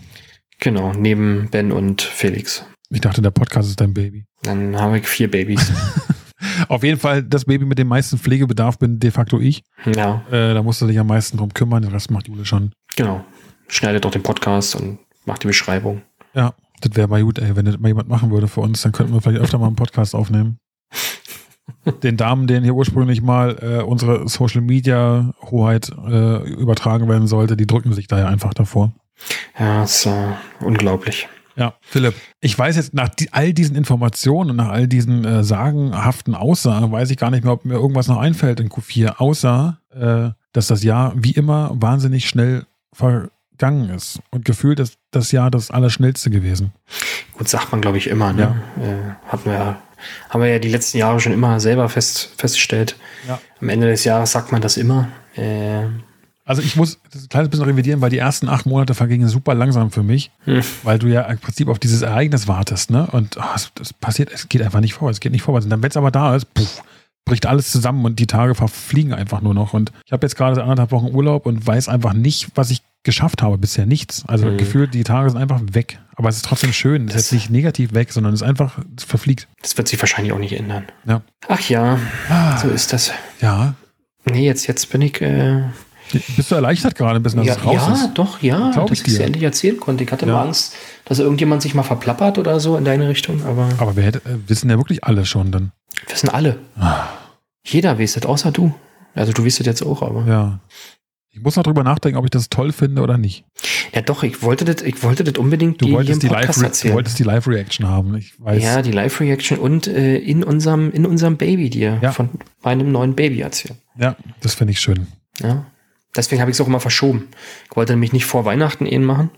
genau, neben Ben und Felix. Ich dachte, der Podcast ist dein Baby. Dann habe ich vier Babys. Auf jeden Fall, das Baby mit dem meisten Pflegebedarf bin de facto ich. ja, Äh, da musst du dich am meisten drum kümmern, den Rest macht Jule schon. genau. Schneidet doch den Podcast und macht die Beschreibung. Ja, das wäre mal gut, ey. Wenn das mal jemand machen würde für uns, dann könnten wir vielleicht öfter mal einen Podcast aufnehmen. Den Damen, denen hier ursprünglich mal äh, unsere Social Media Hoheit äh, übertragen werden sollte, die drücken sich da ja einfach davor. Ja, ist äh, unglaublich. Ja, Philipp, ich weiß jetzt nach die, all diesen Informationen und nach all diesen äh, sagenhaften Aussagen, weiß ich gar nicht mehr, ob mir irgendwas noch einfällt in Q4, außer äh, dass das Jahr wie immer wahnsinnig schnell vergangen ist. Und gefühlt ist das Jahr das Allerschnellste gewesen. Gut, sagt man, glaube ich, immer. Ne? Äh, hatten wir ja, haben wir ja die letzten Jahre schon immer selber fest, festgestellt. Ja. Am Ende des Jahres sagt man das immer. Äh, Also ich muss das ein kleines bisschen revidieren, weil die ersten acht Monate vergingen super langsam für mich, Hm. weil du ja im Prinzip auf dieses Ereignis wartest, ne? Und ah, es, es passiert, es geht einfach nicht vorwärts, es geht nicht vorwärts. Und dann, wenn es aber da ist, puff, bricht alles zusammen und die Tage verfliegen einfach nur noch. Und ich habe jetzt gerade anderthalb Wochen Urlaub und weiß einfach nicht, was ich geschafft habe bisher. Nichts. Also Mhm. gefühlt, die Tage sind einfach weg. Aber es ist trotzdem schön. Es ist jetzt nicht negativ weg, sondern es ist einfach, es verfliegt. das wird sich wahrscheinlich auch nicht ändern. Ja. Ach ja, Ah, so ist das. ja. Nee, jetzt, jetzt bin ich. Äh, Bist du erleichtert gerade ein bisschen, dass ja, es raus ja ist? doch, ja, Glaub dass ich es dir. endlich erzählen konnte. Ich hatte Ja. mal Angst, dass irgendjemand sich mal verplappert oder so in deine Richtung, aber Aber wir hätte, äh, wissen ja wirklich alle schon dann. wissen alle. Ah. Jeder weiß das, außer du. Also du weißt das jetzt auch, aber. Ja. Ich muss noch drüber nachdenken, ob ich das toll finde oder nicht. Ja, doch, ich wollte das, ich wollte das unbedingt Du wolltest die Live, Podcast du erzählen. wolltest die Live-Reaction haben. Ich weiß. ja, die Live-Reaction und äh, in, unserem, in unserem Baby dir Ja. von meinem neuen Baby erzählen. Ja, das finde ich schön. Ja. Deswegen habe ich es auch immer verschoben. Ich wollte nämlich nicht vor Weihnachten ihn machen.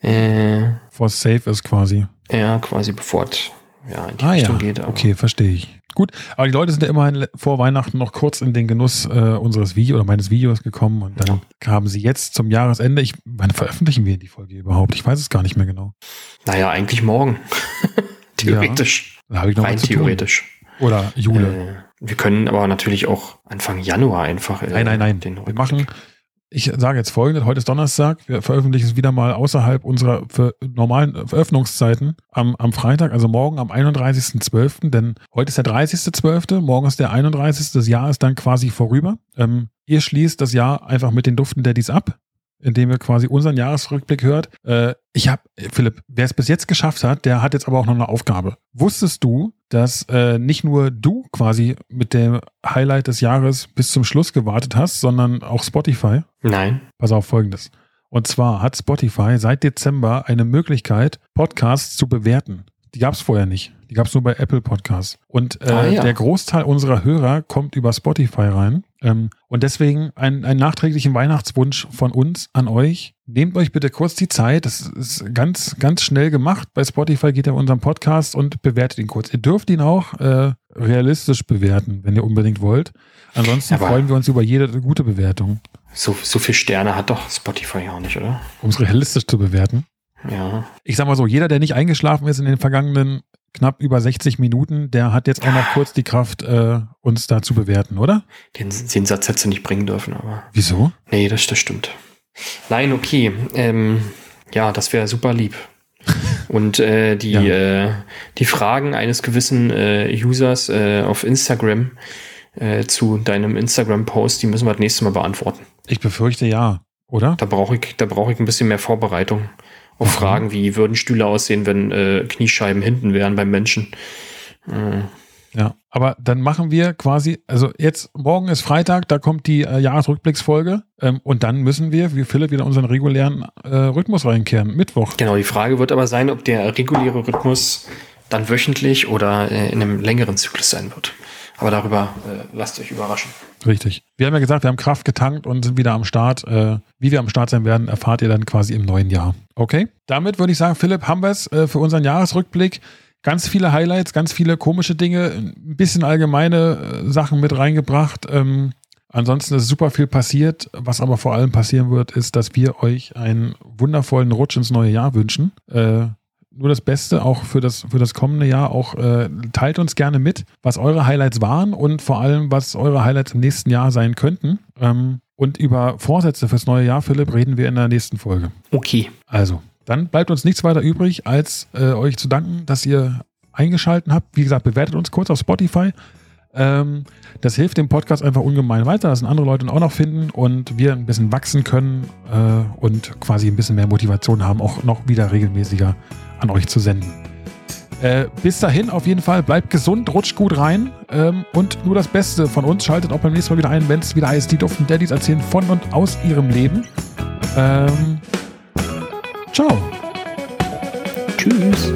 Äh, For safe ist quasi. ja, quasi bevor es ja, in die Ah ja, Richtung geht. aber- okay, verstehe ich. Gut, aber die Leute sind ja immerhin vor Weihnachten noch kurz in den Genuss äh, unseres Videos oder meines Videos gekommen und dann kamen sie jetzt zum Jahresende. Ich, wann veröffentlichen wir die Folge überhaupt? Ich weiß es gar nicht mehr genau. Naja, eigentlich morgen. theoretisch. Da habe ich noch Rein theoretisch. Oder Jule. Äh, wir können aber natürlich auch Anfang Januar einfach. Äh, nein, nein, nein. Den Wir machen, ich sage jetzt folgendes, heute ist Donnerstag, wir veröffentlichen es wieder mal außerhalb unserer normalen Veröffentlichungszeiten am, am Freitag, also morgen am 31.12., denn heute ist der 30.12., morgen ist der 31., das Jahr ist dann quasi vorüber. Ähm, ihr schließt das Jahr einfach mit den Duften Daddies ab, indem ihr quasi unseren Jahresrückblick hört. Äh, ich habe, Philipp, wer es bis jetzt geschafft hat, der hat jetzt aber auch noch eine Aufgabe. Wusstest du, dass äh, nicht nur du quasi mit dem Highlight des Jahres bis zum Schluss gewartet hast, sondern auch Spotify? Nein. Pass auf folgendes. Und zwar hat Spotify seit Dezember eine Möglichkeit, Podcasts zu bewerten. Die gab es vorher nicht. Die gab es nur bei Apple Podcasts. Und äh, Ah, ja. der Großteil unserer Hörer kommt über Spotify rein. Ähm, und deswegen ein, einen nachträglichen Weihnachtswunsch von uns an euch. Nehmt euch bitte kurz die Zeit. Das ist ganz, ganz schnell gemacht. Bei Spotify geht ihr auf unseren Podcast und bewertet ihn kurz. Ihr dürft ihn auch äh, realistisch bewerten, wenn ihr unbedingt wollt. Ansonsten Aber- freuen wir uns über jede gute Bewertung, So, so viel Sterne hat doch Spotify auch nicht, oder? um es realistisch zu bewerten. Ja. ich sag mal so, jeder, der nicht eingeschlafen ist in den vergangenen knapp über 60 Minuten, der hat jetzt auch noch kurz die Kraft, äh, uns da zu bewerten, oder? Den, den Satz hättest du nicht bringen dürfen, aber. Wieso? Nee, das, das stimmt. Nein, okay. Ähm, ja, das wäre super lieb. Und äh, die, Ja. äh, die Fragen eines gewissen äh, Users äh, auf Instagram äh, zu deinem Instagram-Post, die müssen wir das nächste Mal beantworten. Ich befürchte ja, oder? Da brauche ich, da brauche ich ein bisschen mehr Vorbereitung. Auf Fragen wie, würden Stühle aussehen, wenn äh, Kniescheiben hinten wären beim Menschen? Äh, Ja. Aber dann machen wir quasi, also jetzt, morgen ist Freitag, da kommt die äh, Jahresrückblicksfolge ähm, und dann müssen wir, wie Philipp, wieder in unseren regulären äh, Rhythmus reinkehren. Mittwoch. Genau, die Frage wird aber sein, ob der reguläre Rhythmus dann wöchentlich oder äh, in einem längeren Zyklus sein wird. Aber darüber äh, lasst euch überraschen. Richtig. Wir haben ja gesagt, wir haben Kraft getankt und sind wieder am Start. Äh, wie wir am Start sein werden, erfahrt ihr dann quasi im neuen Jahr. Okay? Damit würde ich sagen, Philipp, haben wir es äh, für unseren Jahresrückblick. Ganz viele Highlights, ganz viele komische Dinge, ein bisschen allgemeine äh, Sachen mit reingebracht. Ähm, ansonsten ist super viel passiert. Was aber vor allem passieren wird, ist, dass wir euch einen wundervollen Rutsch ins neue Jahr wünschen. Äh, nur das Beste auch für das, für das kommende Jahr. Auch äh, teilt uns gerne mit, was eure Highlights waren und vor allem, was eure Highlights im nächsten Jahr sein könnten. Ähm, und über Vorsätze fürs neue Jahr, Philipp, reden wir in der nächsten Folge. Okay. Also, dann bleibt uns nichts weiter übrig, als äh, euch zu danken, dass ihr eingeschaltet habt. Wie gesagt, bewertet uns kurz auf Spotify. Ähm, das hilft dem Podcast einfach ungemein weiter, dass andere Leute ihn auch noch finden und wir ein bisschen wachsen können äh, und quasi ein bisschen mehr Motivation haben, auch noch wieder regelmäßiger an euch zu senden. Äh, bis dahin auf jeden Fall, bleibt gesund, rutscht gut rein ähm, und nur das Beste von uns. Schaltet auch beim nächsten Mal wieder ein, wenn es wieder heißt, die Duften Daddies erzählen von und aus ihrem Leben. Ähm, ciao. Tschüss.